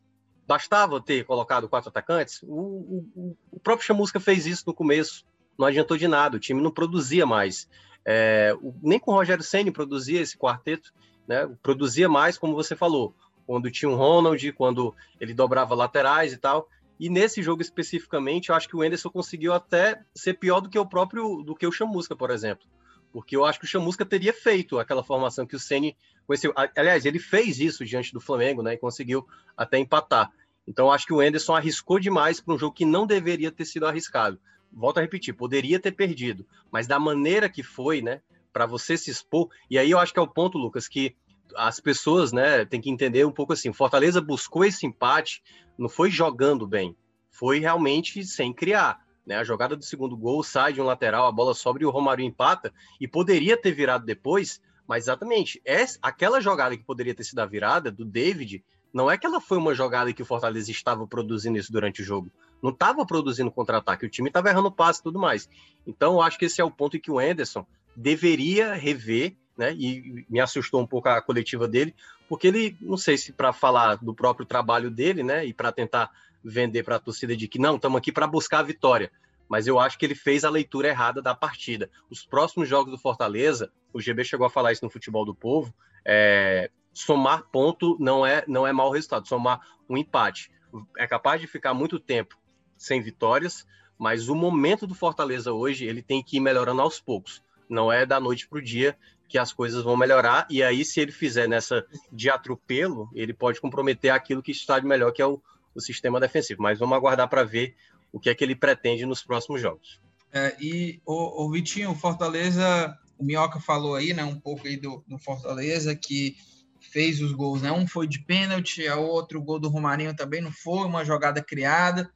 bastava ter colocado quatro atacantes. O, o, o próprio Chamusca fez isso no começo, não adiantou de nada, o time não produzia mais. É, nem com o Rogério Senni produzia esse quarteto né? Produzia mais, como você falou, quando tinha um Ronald, quando ele dobrava laterais e tal. E nesse jogo especificamente, eu acho que o Enderson conseguiu até ser pior do que o próprio, do que o Chamusca, por exemplo. Porque eu acho que o Chamusca teria feito aquela formação que o Ceni conheceu. Aliás, ele fez isso diante do Flamengo, né? E conseguiu até empatar. Então, eu acho que o Enderson arriscou demais para um jogo que não deveria ter sido arriscado. Volto a repetir, poderia ter perdido, mas da maneira que foi, né? Para você se expor. E aí eu acho que é o ponto, Lucas, que as pessoas, né, tem que entender um pouco assim. Fortaleza buscou esse empate, não foi jogando bem, foi realmente sem criar. Né? A jogada do segundo gol sai de um lateral, a bola sobe e o Romário empata, e poderia ter virado depois, mas exatamente, essa, aquela jogada que poderia ter sido a virada do David, não é que ela foi uma jogada que o Fortaleza estava produzindo isso durante o jogo. Não estava produzindo contra-ataque, o time estava errando passe e tudo mais. Então, eu acho que esse é o ponto em que o Anderson deveria rever, né? E me assustou um pouco a coletiva dele, porque ele, não sei se para falar do próprio trabalho dele, né? E para tentar vender para a torcida de que não, estamos aqui para buscar a vitória. Mas eu acho que ele fez a leitura errada da partida. Os próximos jogos do Fortaleza, o GB chegou a falar isso no futebol do povo, é, somar ponto não é não é mau resultado, somar um empate. É capaz de ficar muito tempo sem vitórias, mas o momento do Fortaleza hoje ele tem que ir melhorando aos poucos. Não é da noite para o dia que as coisas vão melhorar. E aí, se ele fizer nessa de atropelo, ele pode comprometer aquilo que está de melhor, que é o, o sistema defensivo. Mas vamos aguardar para ver o que é que ele pretende nos próximos jogos. É, e o, o Vitinho, o Fortaleza, o Minhoca falou aí, né, um pouco aí do, do Fortaleza, que fez os gols, né? Um foi de pênalti, a outro o gol do Romarinho também não foi, uma jogada criada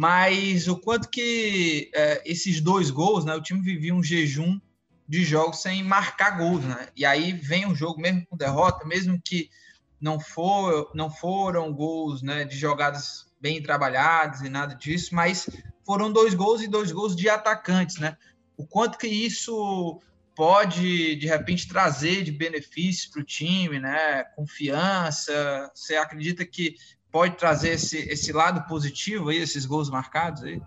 mas o quanto que é, esses dois gols, né, o time vivia um jejum de jogos sem marcar gols, né? E aí vem o jogo mesmo com derrota, mesmo que não for, não foram gols, né, de jogadas bem trabalhadas e nada disso, mas foram dois gols e dois gols de atacantes, né? O quanto que isso pode de repente trazer de benefícios para o time, né? Confiança. Você acredita que pode trazer esse, esse lado positivo aí, esses gols marcados aí?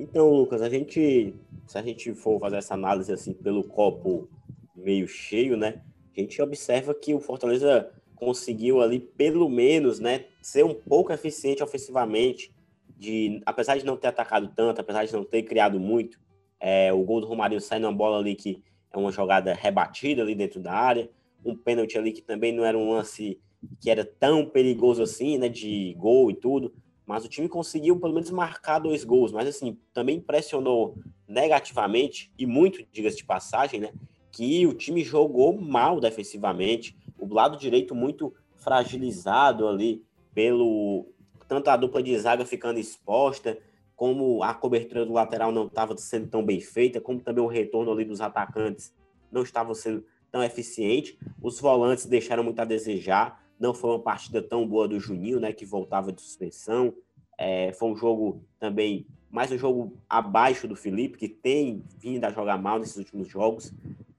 Então, Lucas, a gente, se a gente for fazer essa análise assim pelo copo meio cheio, né? A gente observa que o Fortaleza conseguiu ali pelo menos, né, ser um pouco eficiente ofensivamente, de apesar de não ter atacado tanto, apesar de não ter criado muito, é, o gol do Romário sai numa bola ali que é uma jogada rebatida ali dentro da área, um pênalti ali que também não era um lance que era tão perigoso assim, né, de gol e tudo, mas o time conseguiu pelo menos marcar dois gols, mas assim, também impressionou negativamente e muito, diga-se de passagem, né, que o time jogou mal defensivamente, o lado direito muito fragilizado ali pelo tanto a dupla de zaga ficando exposta, como a cobertura do lateral não estava sendo tão bem feita, como também o retorno ali dos atacantes não estava sendo tão eficiente. Os volantes deixaram muito a desejar. Não foi uma partida tão boa do Juninho, né, que voltava de suspensão. É, foi um jogo também, mais um jogo abaixo do Felipe, que tem vindo a jogar mal nesses últimos jogos.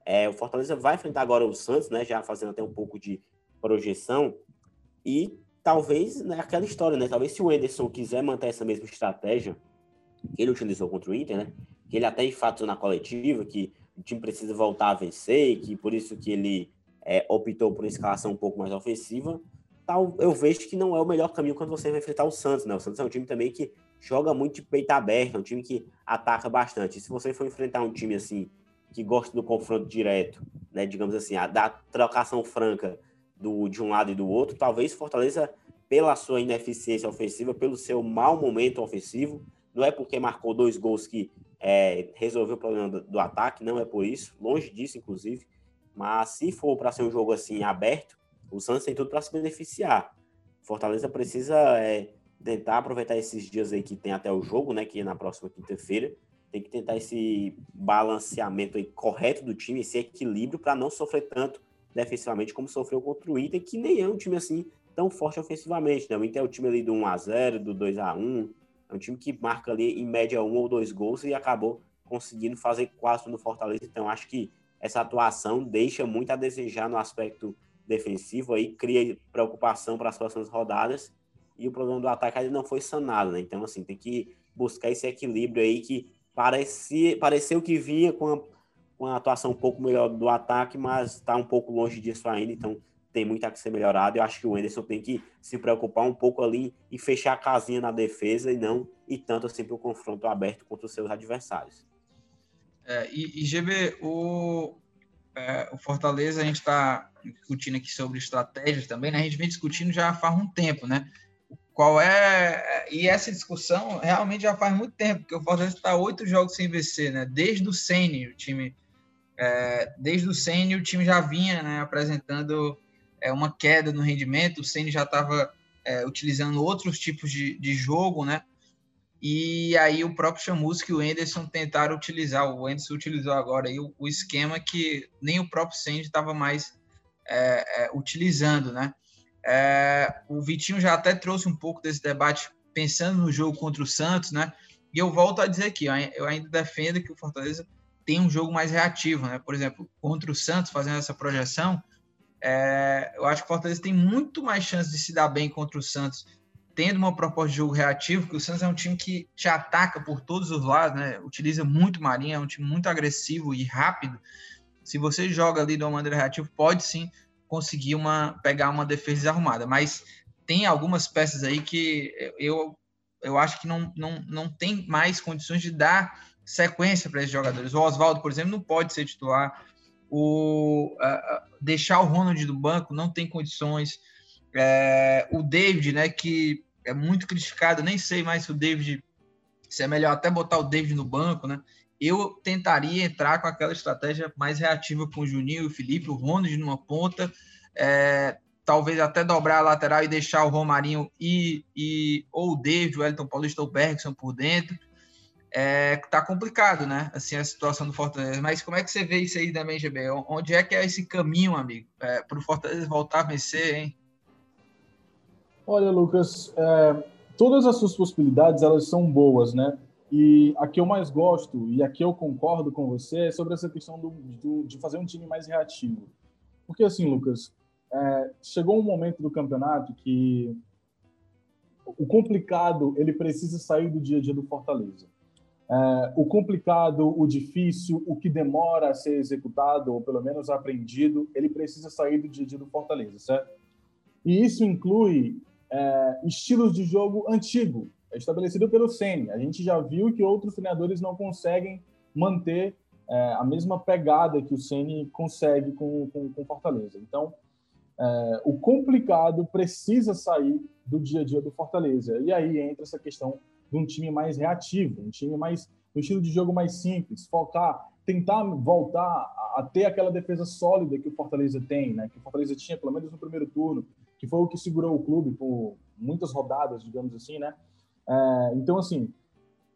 É, o Fortaleza vai enfrentar agora o Santos, né, já fazendo até um pouco de projeção. E talvez, né, aquela história, né? Talvez se o Ederson quiser manter essa mesma estratégia que ele utilizou contra o Inter, né? Que ele até enfatizou na coletiva que o time precisa voltar a vencer que por isso que ele é, optou por uma escalação um pouco mais ofensiva. Tal, eu vejo que não é o melhor caminho quando você vai enfrentar o Santos, né? O Santos é um time também que joga muito de peito aberto, é um time que ataca bastante. E se você for enfrentar um time assim que gosta do confronto direto, né, digamos assim, a, da trocação franca do, de um lado e do outro, talvez Fortaleza, pela sua ineficiência ofensiva, pelo seu mau momento ofensivo, não é porque marcou dois gols que é, resolveu o problema do, do, ataque, não é por isso, longe disso, inclusive. Mas se for para ser um jogo assim aberto, o Santos tem tudo para se beneficiar. Fortaleza precisa é, tentar aproveitar esses dias aí que tem até o jogo, né, que é na próxima quinta-feira. Tem que tentar esse balanceamento aí correto do time, esse equilíbrio para não sofrer tanto defensivamente como sofreu contra o Inter, que nem é um time assim tão forte ofensivamente, né? O Inter é o time ali do 1 a 0 do 2 a 1 é um time que marca ali em média um ou dois gols e acabou conseguindo fazer quase no Fortaleza. Então acho que essa atuação deixa muito a desejar no aspecto defensivo aí, cria preocupação para as próximas rodadas e o problema do ataque ainda não foi sanado, né? Então assim, tem que buscar esse equilíbrio aí que parecia, pareceu que vinha com a uma atuação um pouco melhor do ataque, mas está um pouco longe disso ainda, então tem muito a ser melhorado. Eu acho que o Anderson tem que se preocupar um pouco ali em fechar a casinha na defesa e não e tanto assim para o confronto aberto contra os seus adversários. É, e, e GB, o, é, o Fortaleza, a gente está discutindo aqui sobre estratégias também, né? A gente vem discutindo já faz um tempo, né? Qual é. E essa discussão realmente já faz muito tempo, porque o Fortaleza está oito jogos sem vencer, né? Desde o Sene, o time é, desde o Senna, o time já vinha né, apresentando é, uma queda no rendimento, o Senna já estava é, utilizando outros tipos de, de jogo, né? E aí o próprio Chamusca e o Anderson tentaram utilizar, o Anderson utilizou agora aí o, o esquema que nem o próprio Senna estava mais é, é, utilizando, né? É, o Vitinho já até trouxe um pouco desse debate pensando no jogo contra o Santos, né? E eu volto a dizer aqui, eu ainda defendo que o Fortaleza tem um jogo mais reativo, né? Por exemplo, contra o Santos, fazendo essa projeção, é, eu acho que o Fortaleza tem muito mais chance de se dar bem contra o Santos, tendo uma proposta de jogo reativo, porque o Santos é um time que te ataca por todos os lados, né? Utiliza muito Marinho, é um time muito agressivo e rápido. Se você joga ali de uma maneira reativa, pode sim conseguir uma, pegar uma defesa desarrumada, mas tem algumas peças aí que eu, eu acho que não, não, não tem mais condições de dar sequência para esses jogadores. O Oswaldo, por exemplo, não pode ser titular. O, uh, deixar o Ronald do banco não tem condições. É, o David, né, que é muito criticado, nem sei mais se o David se é melhor até botar o David no banco, né? Eu tentaria entrar com aquela estratégia mais reativa com o Juninho o Felipe, o Ronald numa ponta, é, talvez até dobrar a lateral e deixar o Romarinho e, e ou o David, o Elton Paulista ou o Bergson por dentro é, tá complicado, né? Assim, a situação do Fortaleza. Mas como é que você vê isso aí também, GB? Onde é que é esse caminho, amigo, é, para o Fortaleza voltar a vencer, hein? Olha, Lucas, é, todas as suas possibilidades, elas são boas, né? E a que eu mais gosto, e a que eu concordo com você, é sobre essa questão do, do de fazer um time mais reativo. Porque, assim, Lucas, é, chegou um momento do campeonato que o complicado, ele precisa sair do dia a dia do Fortaleza. É, o complicado, o difícil, o que demora a ser executado, ou pelo menos aprendido, ele precisa sair do dia a dia do Fortaleza, certo? E isso inclui é, estilos de jogo antigo, estabelecido pelo Ceni. A gente já viu que outros treinadores não conseguem manter é, a mesma pegada que o Ceni consegue com, com, com Fortaleza. Então, é, o complicado precisa sair do dia a dia do Fortaleza. E aí entra essa questão de um time mais reativo, um time mais um estilo de jogo mais simples, focar, tentar voltar a ter aquela defesa sólida que o Fortaleza tem, né? Que o Fortaleza tinha pelo menos no primeiro turno, que foi o que segurou o clube por muitas rodadas, digamos assim, né? É, então, assim,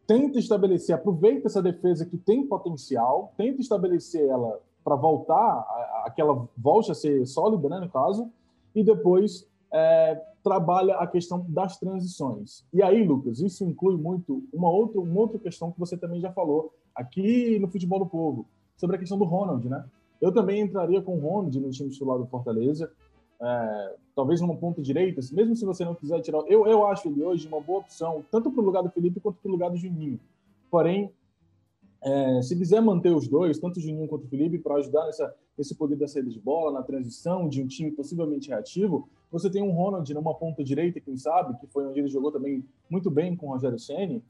tenta estabelecer, aproveita essa defesa que tem potencial, tenta estabelecer ela para voltar, aquela volte a ser sólida, né, no caso, e depois é, trabalha a questão das transições. E aí, Lucas, isso inclui muito uma outra, uma outra questão que você também já falou aqui no Futebol do Povo, sobre a questão do Ronald, né? Eu também entraria com o Ronald no time titular do Fortaleza, é, talvez numa ponta direita, mesmo se você não quiser tirar. Eu, eu acho ele hoje uma boa opção, tanto para o lugar do Felipe quanto para o lugar do Juninho. Porém, é, se quiser manter os dois, tanto o Juninho quanto o Felipe, para ajudar nessa, nesse poder da saída de bola, na transição de um time possivelmente reativo, você tem um Ronald numa ponta direita, quem sabe, que foi onde ele jogou também muito bem com o Rogério Ceni,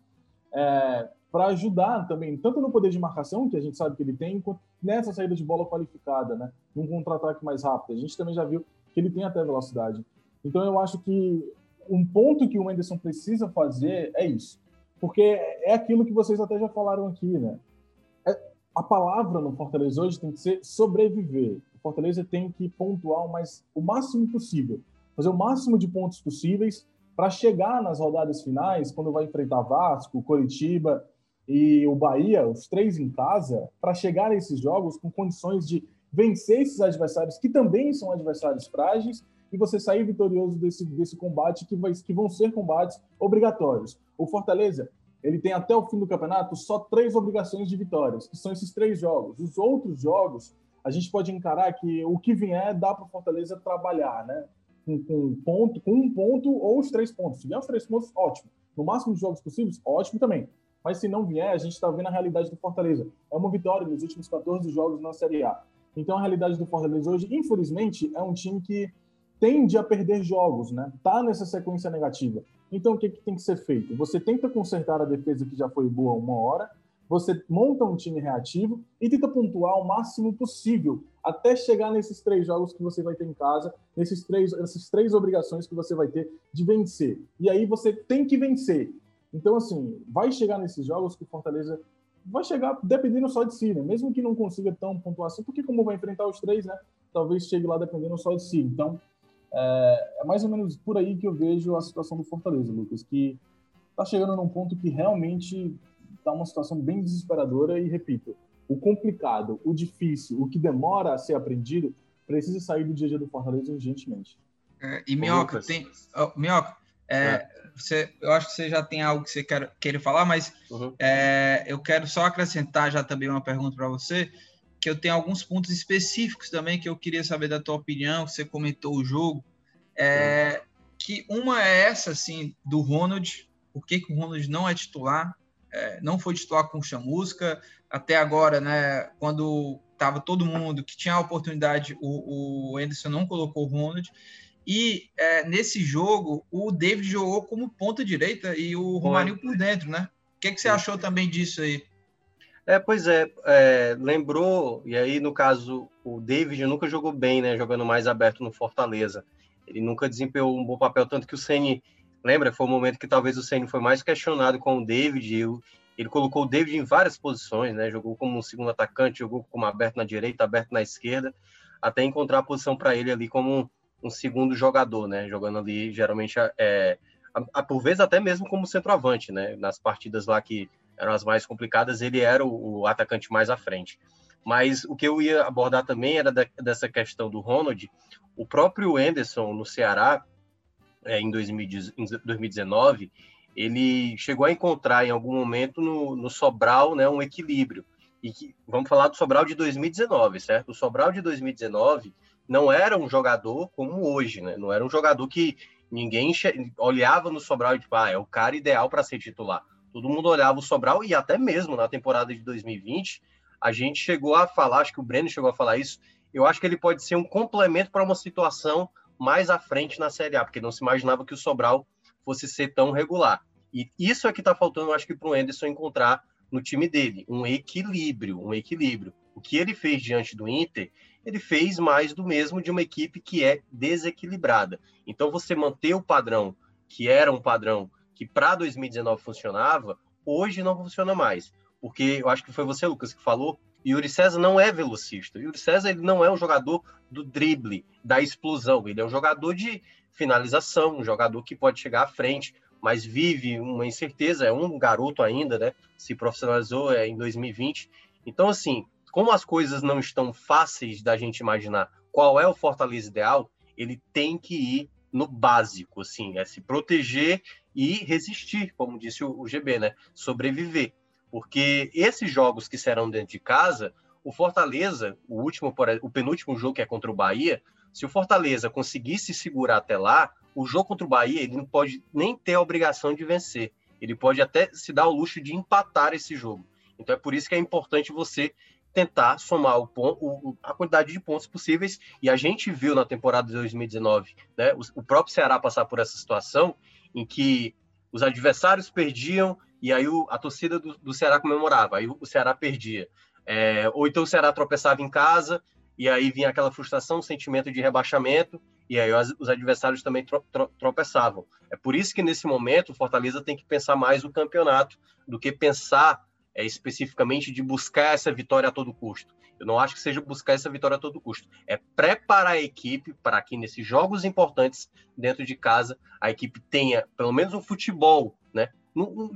é, para ajudar também, tanto no poder de marcação, que a gente sabe que ele tem, quanto nessa saída de bola qualificada, né? num contra-ataque mais rápido. A gente também já viu que ele tem até velocidade. Então eu acho que um ponto que o Anderson precisa fazer é isso. Porque é aquilo que vocês até já falaram aqui, né? É, a palavra no Fortaleza hoje tem que ser sobreviver. O Fortaleza tem que pontuar o, mais, o máximo possível, fazer o máximo de pontos possíveis para chegar nas rodadas finais, quando vai enfrentar Vasco, Coritiba e o Bahia, os três em casa, para chegar nesses jogos com condições de vencer esses adversários que também são adversários frágeis e você sair vitorioso desse, desse combate que, vai, que vão ser combates obrigatórios. O Fortaleza ele tem até o fim do campeonato só três obrigações de vitórias, que são esses três jogos. Os outros jogos, a gente pode encarar que o que vier dá para o Fortaleza trabalhar, né? Com, com, um ponto, com um ponto ou os três pontos. Se vier os três pontos, ótimo. No máximo de jogos possíveis, ótimo também. Mas se não vier, a gente está vendo a realidade do Fortaleza. É uma vitória nos últimos 14 jogos na Série A. Então a realidade do Fortaleza hoje, infelizmente, é um time que tende a perder jogos, né? Tá nessa sequência negativa. Então o que, que tem que ser feito? Você tenta consertar a defesa que já foi boa uma hora, você monta um time reativo e tenta pontuar o máximo possível até chegar nesses três jogos que você vai ter em casa, nesses três, essas três obrigações que você vai ter de vencer. E aí você tem que vencer. Então, assim, vai chegar nesses jogos que o Fortaleza vai chegar dependendo só de si, né? Mesmo que não consiga tão pontuação, porque como vai enfrentar os três, né? Talvez chegue lá dependendo só de si. Então, é, é mais ou menos por aí que eu vejo a situação do Fortaleza, Lucas, que está chegando num ponto que realmente está uma situação bem desesperadora e, repito, o complicado, o difícil, o que demora a ser aprendido, precisa sair do dia a dia do Fortaleza urgentemente. É, e Minhoca, tem... Oh, Minhoca, é, é. Você, eu acho que você já tem algo que você quer, querer falar, mas uhum. é, eu quero só acrescentar já também uma pergunta para você, que eu tenho alguns pontos específicos também que eu queria saber da tua opinião, você comentou o jogo, é, uhum. que uma é essa, assim, do Ronald, por que, que o Ronald não é titular, é, não foi titular com o Chamusca, até agora, né, quando estava todo mundo que tinha a oportunidade, o, o Anderson não colocou o Ronald, e é, nesse jogo, o David jogou como ponta direita e o Romarinho por dentro, né? O que, que você achou também disso aí? É, pois é, é, lembrou, e aí no caso, o David nunca jogou bem, né? Jogando mais aberto no Fortaleza. Ele nunca desempenhou um bom papel, tanto que o Ceni lembra? Foi o momento que talvez o Ceni foi mais questionado com o David. Ele, ele colocou o David em várias posições, né? Jogou como um segundo atacante, jogou como aberto na direita, aberto na esquerda, até encontrar a posição para ele ali como um segundo jogador, né? Jogando ali, geralmente, é, a, a, por vezes até mesmo como centroavante, né? Nas partidas lá que eram as mais complicadas, ele era o, o atacante mais à frente. Mas o que eu ia abordar também era da, dessa questão do Ronald. O próprio Anderson, no Ceará, é, em, 2019, ele chegou a encontrar em algum momento no, no Sobral né, um equilíbrio. E que, vamos falar do Sobral de 2019, certo? O Sobral de 2019 não era um jogador como hoje, né? Não era um jogador que ninguém olhava no Sobral e tipo, ah, é o cara ideal para ser titular. Todo mundo olhava o Sobral e até mesmo na temporada de 2020, a gente chegou a falar, acho que o Breno chegou a falar isso, eu acho que ele pode ser um complemento para uma situação mais à frente na Série A, porque não se imaginava que o Sobral fosse ser tão regular. E isso é que está faltando, acho que, para o Anderson encontrar no time dele, um equilíbrio, um equilíbrio. O que ele fez diante do Inter, ele fez mais do mesmo de uma equipe que é desequilibrada. Então, você manter o padrão, que era um padrão que para 2019 funcionava, hoje não funciona mais. Porque eu acho que foi você, Lucas, que falou, Yuri César não é velocista. Yuri César ele não é um jogador do drible, da explosão. Ele é um jogador de finalização, um jogador que pode chegar à frente, mas vive uma incerteza, é um garoto ainda, né? Se profissionalizou é, em 2020. Então, assim, como as coisas não estão fáceis da gente imaginar qual é o Fortaleza ideal, ele tem que ir no básico, assim, é se proteger e resistir, como disse o, GB, né? Sobreviver. Porque esses jogos que serão dentro de casa, o Fortaleza, o último, o penúltimo jogo que é contra o Bahia, se o Fortaleza conseguisse segurar até lá, o jogo contra o Bahia ele não pode nem ter a obrigação de vencer. Ele pode até se dar o luxo de empatar esse jogo. Então é por isso que é importante você tentar somar o, o, a quantidade de pontos possíveis. E a gente viu na temporada de 2019, né, o, o próprio Ceará passar por essa situação em que os adversários perdiam e aí o, a torcida do, do, Ceará comemorava, aí o Ceará perdia. É, ou então o Ceará tropeçava em casa e aí vinha aquela frustração, sentimento de rebaixamento, e aí os, os adversários também tro, tro, tropeçavam. É por isso que nesse momento o Fortaleza tem que pensar mais o campeonato do que pensar é, especificamente de buscar essa vitória a todo custo. Eu não acho que seja buscar essa vitória a todo custo. É preparar a equipe para que nesses jogos importantes dentro de casa a equipe tenha pelo menos um futebol, né?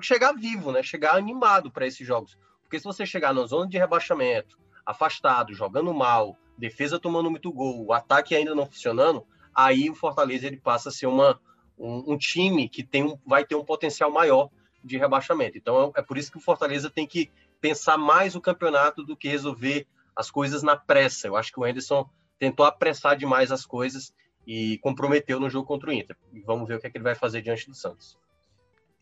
chegar vivo, né? Chegar animado para esses jogos. Porque se você chegar na zona de rebaixamento, afastado, jogando mal, defesa tomando muito gol, o ataque ainda não funcionando, aí o Fortaleza ele passa a ser uma, um, um time que tem um, vai ter um potencial maior de rebaixamento. Então é por isso que o Fortaleza tem que pensar mais o campeonato do que resolver as coisas na pressa. Eu acho que o Anderson tentou apressar demais as coisas e comprometeu no jogo contra o Inter. E vamos ver o que, é que ele vai fazer diante do Santos.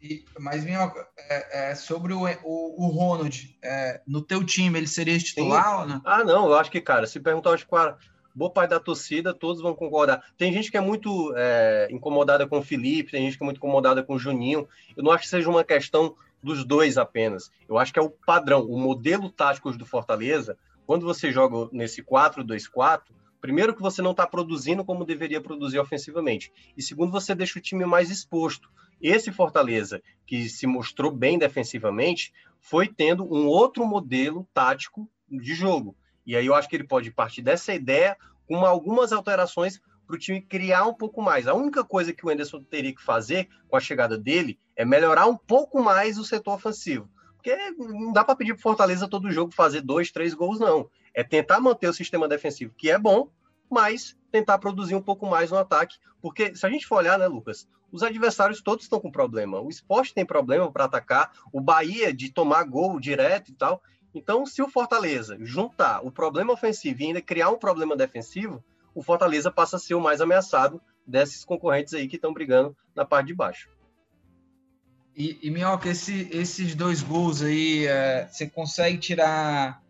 E, mas, Minhoca, é, é, sobre o, o, o Ronald, é, no teu time, ele seria titular ou não? Ah, não, eu acho que, cara, se perguntar hoje para boa parte da torcida, todos vão concordar. Tem gente que é muito é, incomodada com o Felipe, tem gente que é muito incomodada com o Juninho. Eu não acho que seja uma questão dos dois apenas. Eu acho que é o padrão, o modelo tático do Fortaleza. Quando você joga nesse 4-2-4, primeiro que você não está produzindo como deveria produzir ofensivamente. E segundo, você deixa o time mais exposto. Esse Fortaleza, que se mostrou bem defensivamente, foi tendo um outro modelo tático de jogo. E aí eu acho que ele pode partir dessa ideia com algumas alterações para o time criar um pouco mais. A única coisa que o Enderson teria que fazer com a chegada dele é melhorar um pouco mais o setor ofensivo. Porque não dá para pedir para Fortaleza todo jogo fazer dois, três gols, não. É tentar manter o sistema defensivo, que é bom, mas tentar produzir um pouco mais no ataque. Porque se a gente for olhar, né, Lucas, os adversários todos estão com problema. O esporte tem problema para atacar, o Bahia de tomar gol direto e tal. Então, se o Fortaleza juntar o problema ofensivo e ainda criar um problema defensivo, o Fortaleza passa a ser o mais ameaçado desses concorrentes aí que estão brigando na parte de baixo. E, e Minhoca, esse, esses dois gols aí, é, você consegue tirar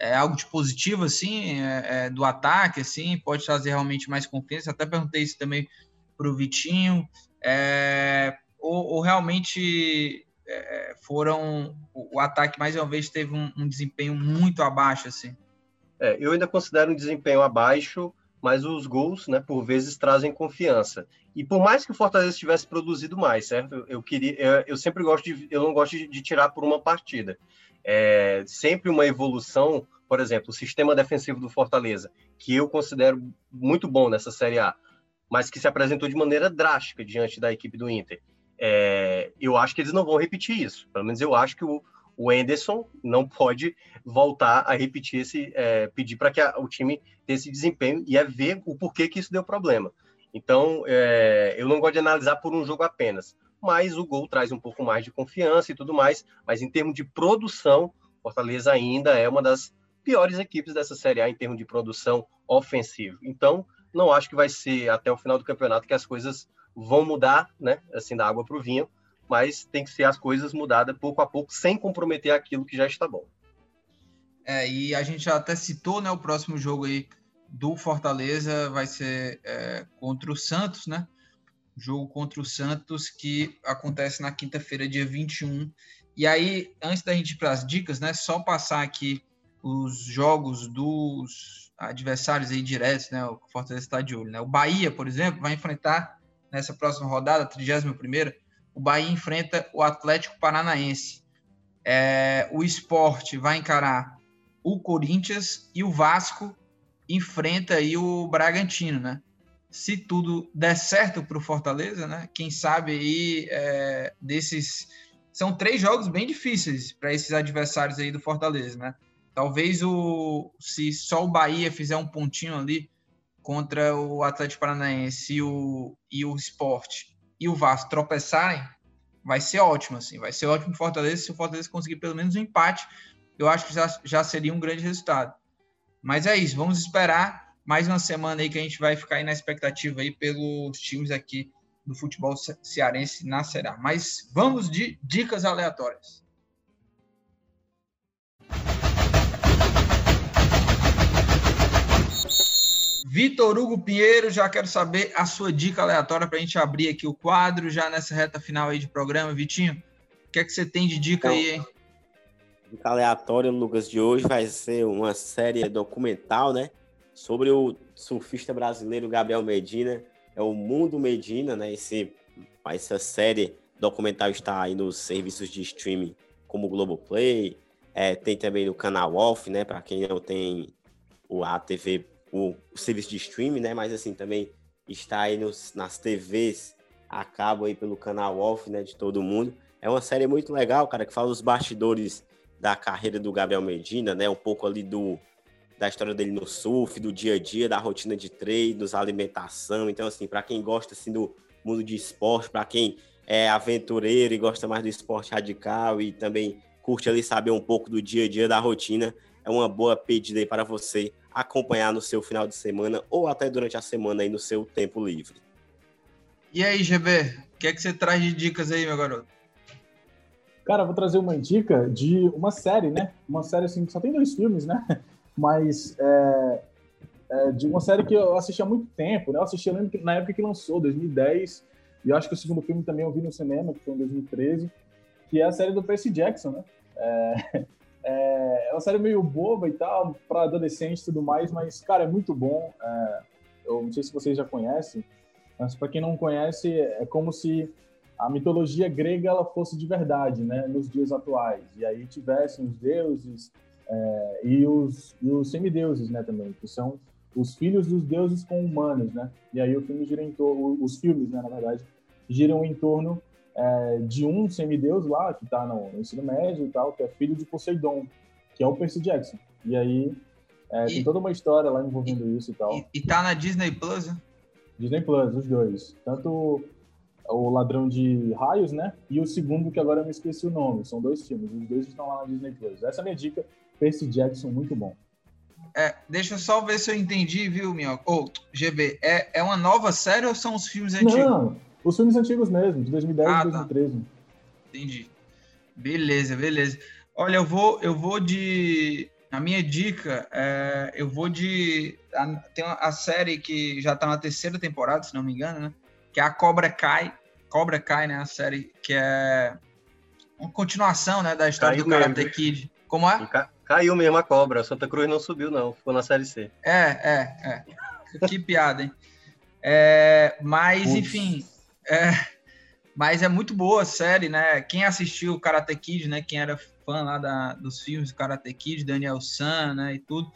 é, algo de positivo, assim, é, é do ataque, assim, pode trazer realmente mais confiança? Até perguntei isso também para o Vitinho. É, ou, ou, realmente é, foram o, o, ataque mais uma vez teve um, um desempenho muito abaixo assim. É, eu ainda considero um desempenho abaixo, mas os gols, né, por vezes trazem confiança. E por mais que o Fortaleza tivesse produzido mais, certo? Eu, queria, eu, eu, sempre gosto de, eu não gosto de, de tirar por uma partida. É, sempre uma evolução, por exemplo, o sistema defensivo do Fortaleza, que eu considero muito bom nessa Série A, mas que se apresentou de maneira drástica diante da equipe do Inter. É, eu acho que eles não vão repetir isso. Pelo menos eu acho que o, o Anderson não pode voltar a repetir esse, é, pedir para que a, o time tenha esse desempenho e é ver o porquê que isso deu problema. Então, é, eu não gosto de analisar por um jogo apenas, mas o gol traz um pouco mais de confiança e tudo mais. Mas em termos de produção, Fortaleza ainda é uma das piores equipes dessa Série A em termos de produção ofensiva. Então, não acho que vai ser até o final do campeonato que as coisas vão mudar, né? Assim, da água para o vinho, mas tem que ser as coisas mudadas pouco a pouco, sem comprometer aquilo que já está bom. É, e a gente já até citou, né? O próximo jogo aí do Fortaleza vai ser é, contra o Santos, né? Jogo contra o Santos que acontece na quinta-feira, dia 21. E aí, antes da gente ir para as dicas, né? Só passar aqui os jogos dos adversários aí diretos, né? O Fortaleza está de olho, né? O Bahia, por exemplo, vai enfrentar nessa próxima rodada, 31 o Bahia enfrenta o Atlético Paranaense. É, o esporte vai encarar o Corinthians e o Vasco enfrenta aí o Bragantino, né? se tudo der certo para o Fortaleza, né? Quem sabe aí é, desses são três jogos bem difíceis para esses adversários aí do Fortaleza, né? Talvez o se só o Bahia fizer um pontinho ali contra o Atlético Paranaense e o, e o Sport e o Vasco tropeçarem, vai ser ótimo, assim, vai ser ótimo o Fortaleza se o Fortaleza conseguir pelo menos um empate, eu acho que já, já seria um grande resultado. Mas é isso, vamos esperar mais uma semana aí que a gente vai ficar aí na expectativa aí pelos times aqui do futebol cearense na Será. Mas vamos de dicas aleatórias. Vitor Hugo Pinheiro, já quero saber a sua dica aleatória para a gente abrir aqui o quadro já nessa reta final aí de programa. Vitinho, o que é que você tem de dica então, aí, hein? Dica aleatória, Lucas, de hoje vai ser uma série documental, né? Sobre o surfista brasileiro Gabriel Medina. É o Mundo Medina, né? Esse, essa série documental está aí nos serviços de streaming como o Globoplay. É, tem também no canal Off, né? Para quem não tem o ATV o, o serviço de streaming, né? Mas assim, também está aí nos, nas TVs a cabo aí pelo canal off, né? De todo mundo. É uma série muito legal, cara, que fala dos bastidores da carreira do Gabriel Medina, né? Um pouco ali do da história dele no surf, do dia a dia, da rotina de treinos, alimentação. Então, assim, para quem gosta assim do mundo de esporte, para quem é aventureiro e gosta mais do esporte radical e também curte ali saber um pouco do dia a dia da rotina, é uma boa pedida aí para você acompanhar no seu final de semana ou até durante a semana aí no seu tempo livre. E aí, GB, o que é que você traz de dicas aí, meu garoto? Cara, vou trazer uma dica de uma série, né? Uma série assim, que só tem dois filmes, né? Mas é, é de uma série que eu assisti há muito tempo, né? Eu assisti eu na época que lançou, 2010, e eu acho que o segundo filme também eu vi no cinema, que foi em 2013, que é a série do Percy Jackson, né? É, é, é uma série meio boba e tal, para adolescente e tudo mais, mas, cara, é muito bom. É, eu não sei se vocês já conhecem, mas para quem não conhece, é como se a mitologia grega ela fosse de verdade, né, nos dias atuais. E aí tivessem os deuses é, e, os, e os semideuses, né, também, que são os filhos dos deuses com humanos, né? E aí o filme gira em torno, os filmes, né, na verdade, giram em torno é, de um semideus lá, que está no, no, ensino médio e tal, que é filho de Poseidon, que é o Percy Jackson. E aí é, e, tem toda uma história lá envolvendo e, isso e tal. E, e tá na Disney Plus, né? Disney Plus, os dois. Tanto o Ladrão de Raios, né? E o segundo, que agora eu me esqueci o nome. São dois filmes. Os dois estão lá na Disney Plus. Essa é a minha dica. Percy Jackson, muito bom. É, deixa eu só ver se eu entendi, viu, Minhoca? Ô, oh, GB, é, é uma nova série ou são os filmes antigos? Não, os filmes antigos mesmo, de 2010 ah, e 2013. Tá. Entendi. Beleza, beleza. Olha, eu vou, eu vou de. A minha dica, é, eu vou de. A, tem a série que já tá na terceira temporada, se não me engano, né? Que é a Cobra Kai. Cobra Kai, né? A série que é uma continuação, né? Da história Caiu do Karate mesmo. Kid. Como é? Caiu mesmo a cobra. Santa Cruz não subiu, não. Ficou na série C. É, é, é. Que piada, hein? É, mas, Ups. enfim, é, mas é muito boa a série, né? Quem assistiu o Karate Kid, né? Quem era fã lá da, dos filmes do Karate Kid, Daniel San, né? E tudo.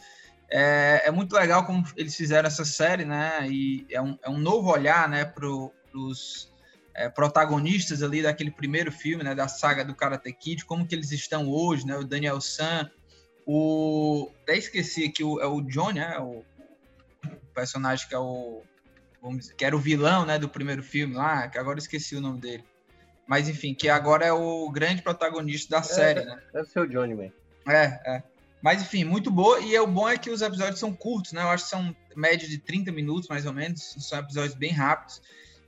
É, é, muito legal como eles fizeram essa série, né? E é um, é um novo olhar, né? Para os é, protagonistas ali daquele primeiro filme, né? Da saga do Karate Kid, como que eles estão hoje, né? O Daniel San, o... Até esqueci aqui, o, é o John, né? O personagem que é o vamos dizer, que era o vilão, né, do primeiro filme lá, que agora esqueci o nome dele. Mas enfim, que agora é o grande protagonista da é, série, né? Deve ser o Johnny, man. É, é. Mas enfim, muito boa. E o bom é que os episódios são curtos, né? Eu acho que são média de 30 minutos, mais ou menos. São episódios bem rápidos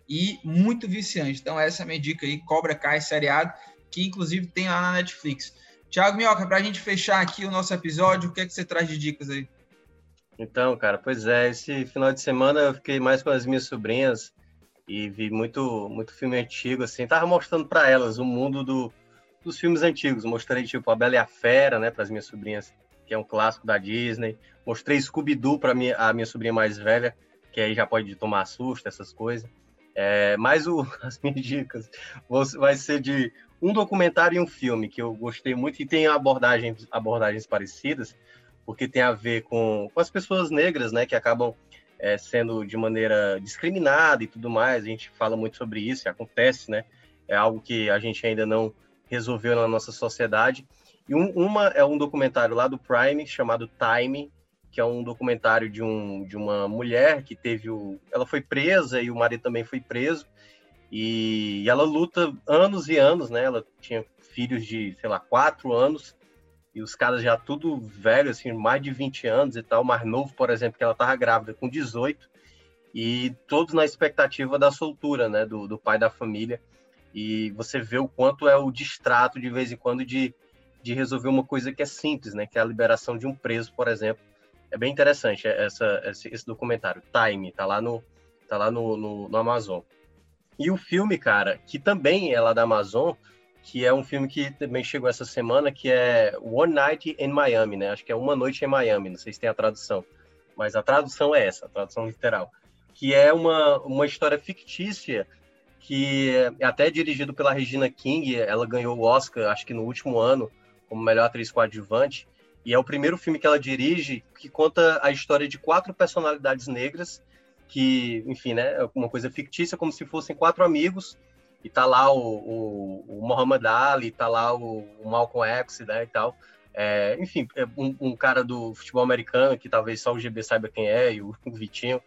e muito viciantes. Então, essa é a minha dica aí: Cobra Kai seriado, que inclusive tem lá na Netflix. Tiago Minhoca, para a gente fechar aqui o nosso episódio, o que é que você traz de dicas aí? Então, cara, pois é, esse final de semana eu fiquei mais com as minhas sobrinhas e vi muito, muito filme antigo, assim, tava mostrando para elas o mundo do, dos filmes antigos. Mostrei, tipo, A Bela e a Fera, né, para as minhas sobrinhas, que é um clássico da Disney. Mostrei Scooby-Doo para minha, a minha sobrinha mais velha, que aí já pode tomar susto, essas coisas. É, mas o, as minhas dicas vai ser de um documentário e um filme que eu gostei muito e tem abordagens, abordagens parecidas porque tem a ver com, com as pessoas negras, né, que acabam é, sendo de maneira discriminada e tudo mais. A gente fala muito sobre isso, acontece, né? É algo que a gente ainda não resolveu na nossa sociedade. E um, uma é um documentário lá do Prime chamado Time, que é um documentário de, um, de uma mulher que teve o. Ela foi presa e o marido também foi preso. E, e ela luta anos e anos, né? Ela tinha filhos de, sei lá, quatro anos e os caras já tudo velho, assim, mais de 20 anos e tal, mais novo, por exemplo, que ela tava grávida com 18, e todos na expectativa da soltura, né, do, do pai da família, e você vê o quanto é o distrato de vez em quando de, de resolver uma coisa que é simples, né, que é a liberação de um preso, por exemplo. É bem interessante essa, esse, esse documentário, Time, tá lá no, tá lá no, no, no Amazon. E o filme, cara, que também é lá da Amazon, que é um filme que também chegou essa semana, que é One Night in Miami, né? Acho que é Uma Noite em Miami, não sei se tem a tradução, mas a tradução é essa, a tradução literal, que é uma, uma história fictícia que é até dirigido pela Regina King, ela ganhou o Oscar, acho que no último ano, como melhor atriz coadjuvante, e é o primeiro filme que ela dirige que conta a história de quatro personalidades negras que, enfim, né, é uma coisa fictícia, como se fossem quatro amigos e tá lá o, o, o Muhammad Ali, tá lá o, o Malcolm X, né, e tal. É, enfim, é um, um, cara do futebol americano, que talvez só o GB saiba quem é, e o, o Vitinho,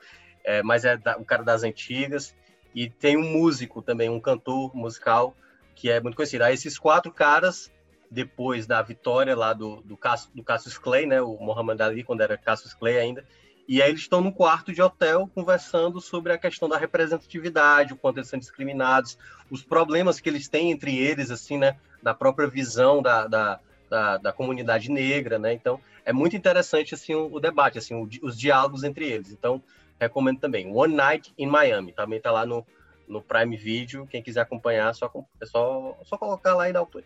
é, mas é da, o cara das antigas. E tem um músico também, um cantor musical, que é muito conhecido. Aí esses quatro caras, depois da vitória lá do, do, Cassius, do Cassius Clay, né, o Muhammad Ali, quando era Cassius Clay ainda, e aí eles estão num quarto de hotel conversando sobre a questão da representatividade, o quanto eles são discriminados, os problemas que eles têm entre eles, assim, né? Da própria visão da, da, da, da comunidade negra, né? Então, é muito interessante, assim, o, o debate, assim, o, os diálogos entre eles. Então, recomendo também. One Night in Miami, também está lá no, no Prime Video. Quem quiser acompanhar, só, é só, só colocar lá e dar o play.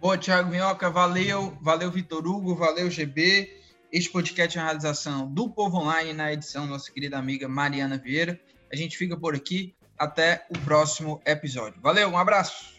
Boa, Thiago Minhoca, valeu, valeu, Vitor Hugo, valeu, GB. Este podcast é uma realização do Povo Online, na edição nossa querida amiga Mariana Vieira. A gente fica por aqui. Até o próximo episódio. Valeu, um abraço!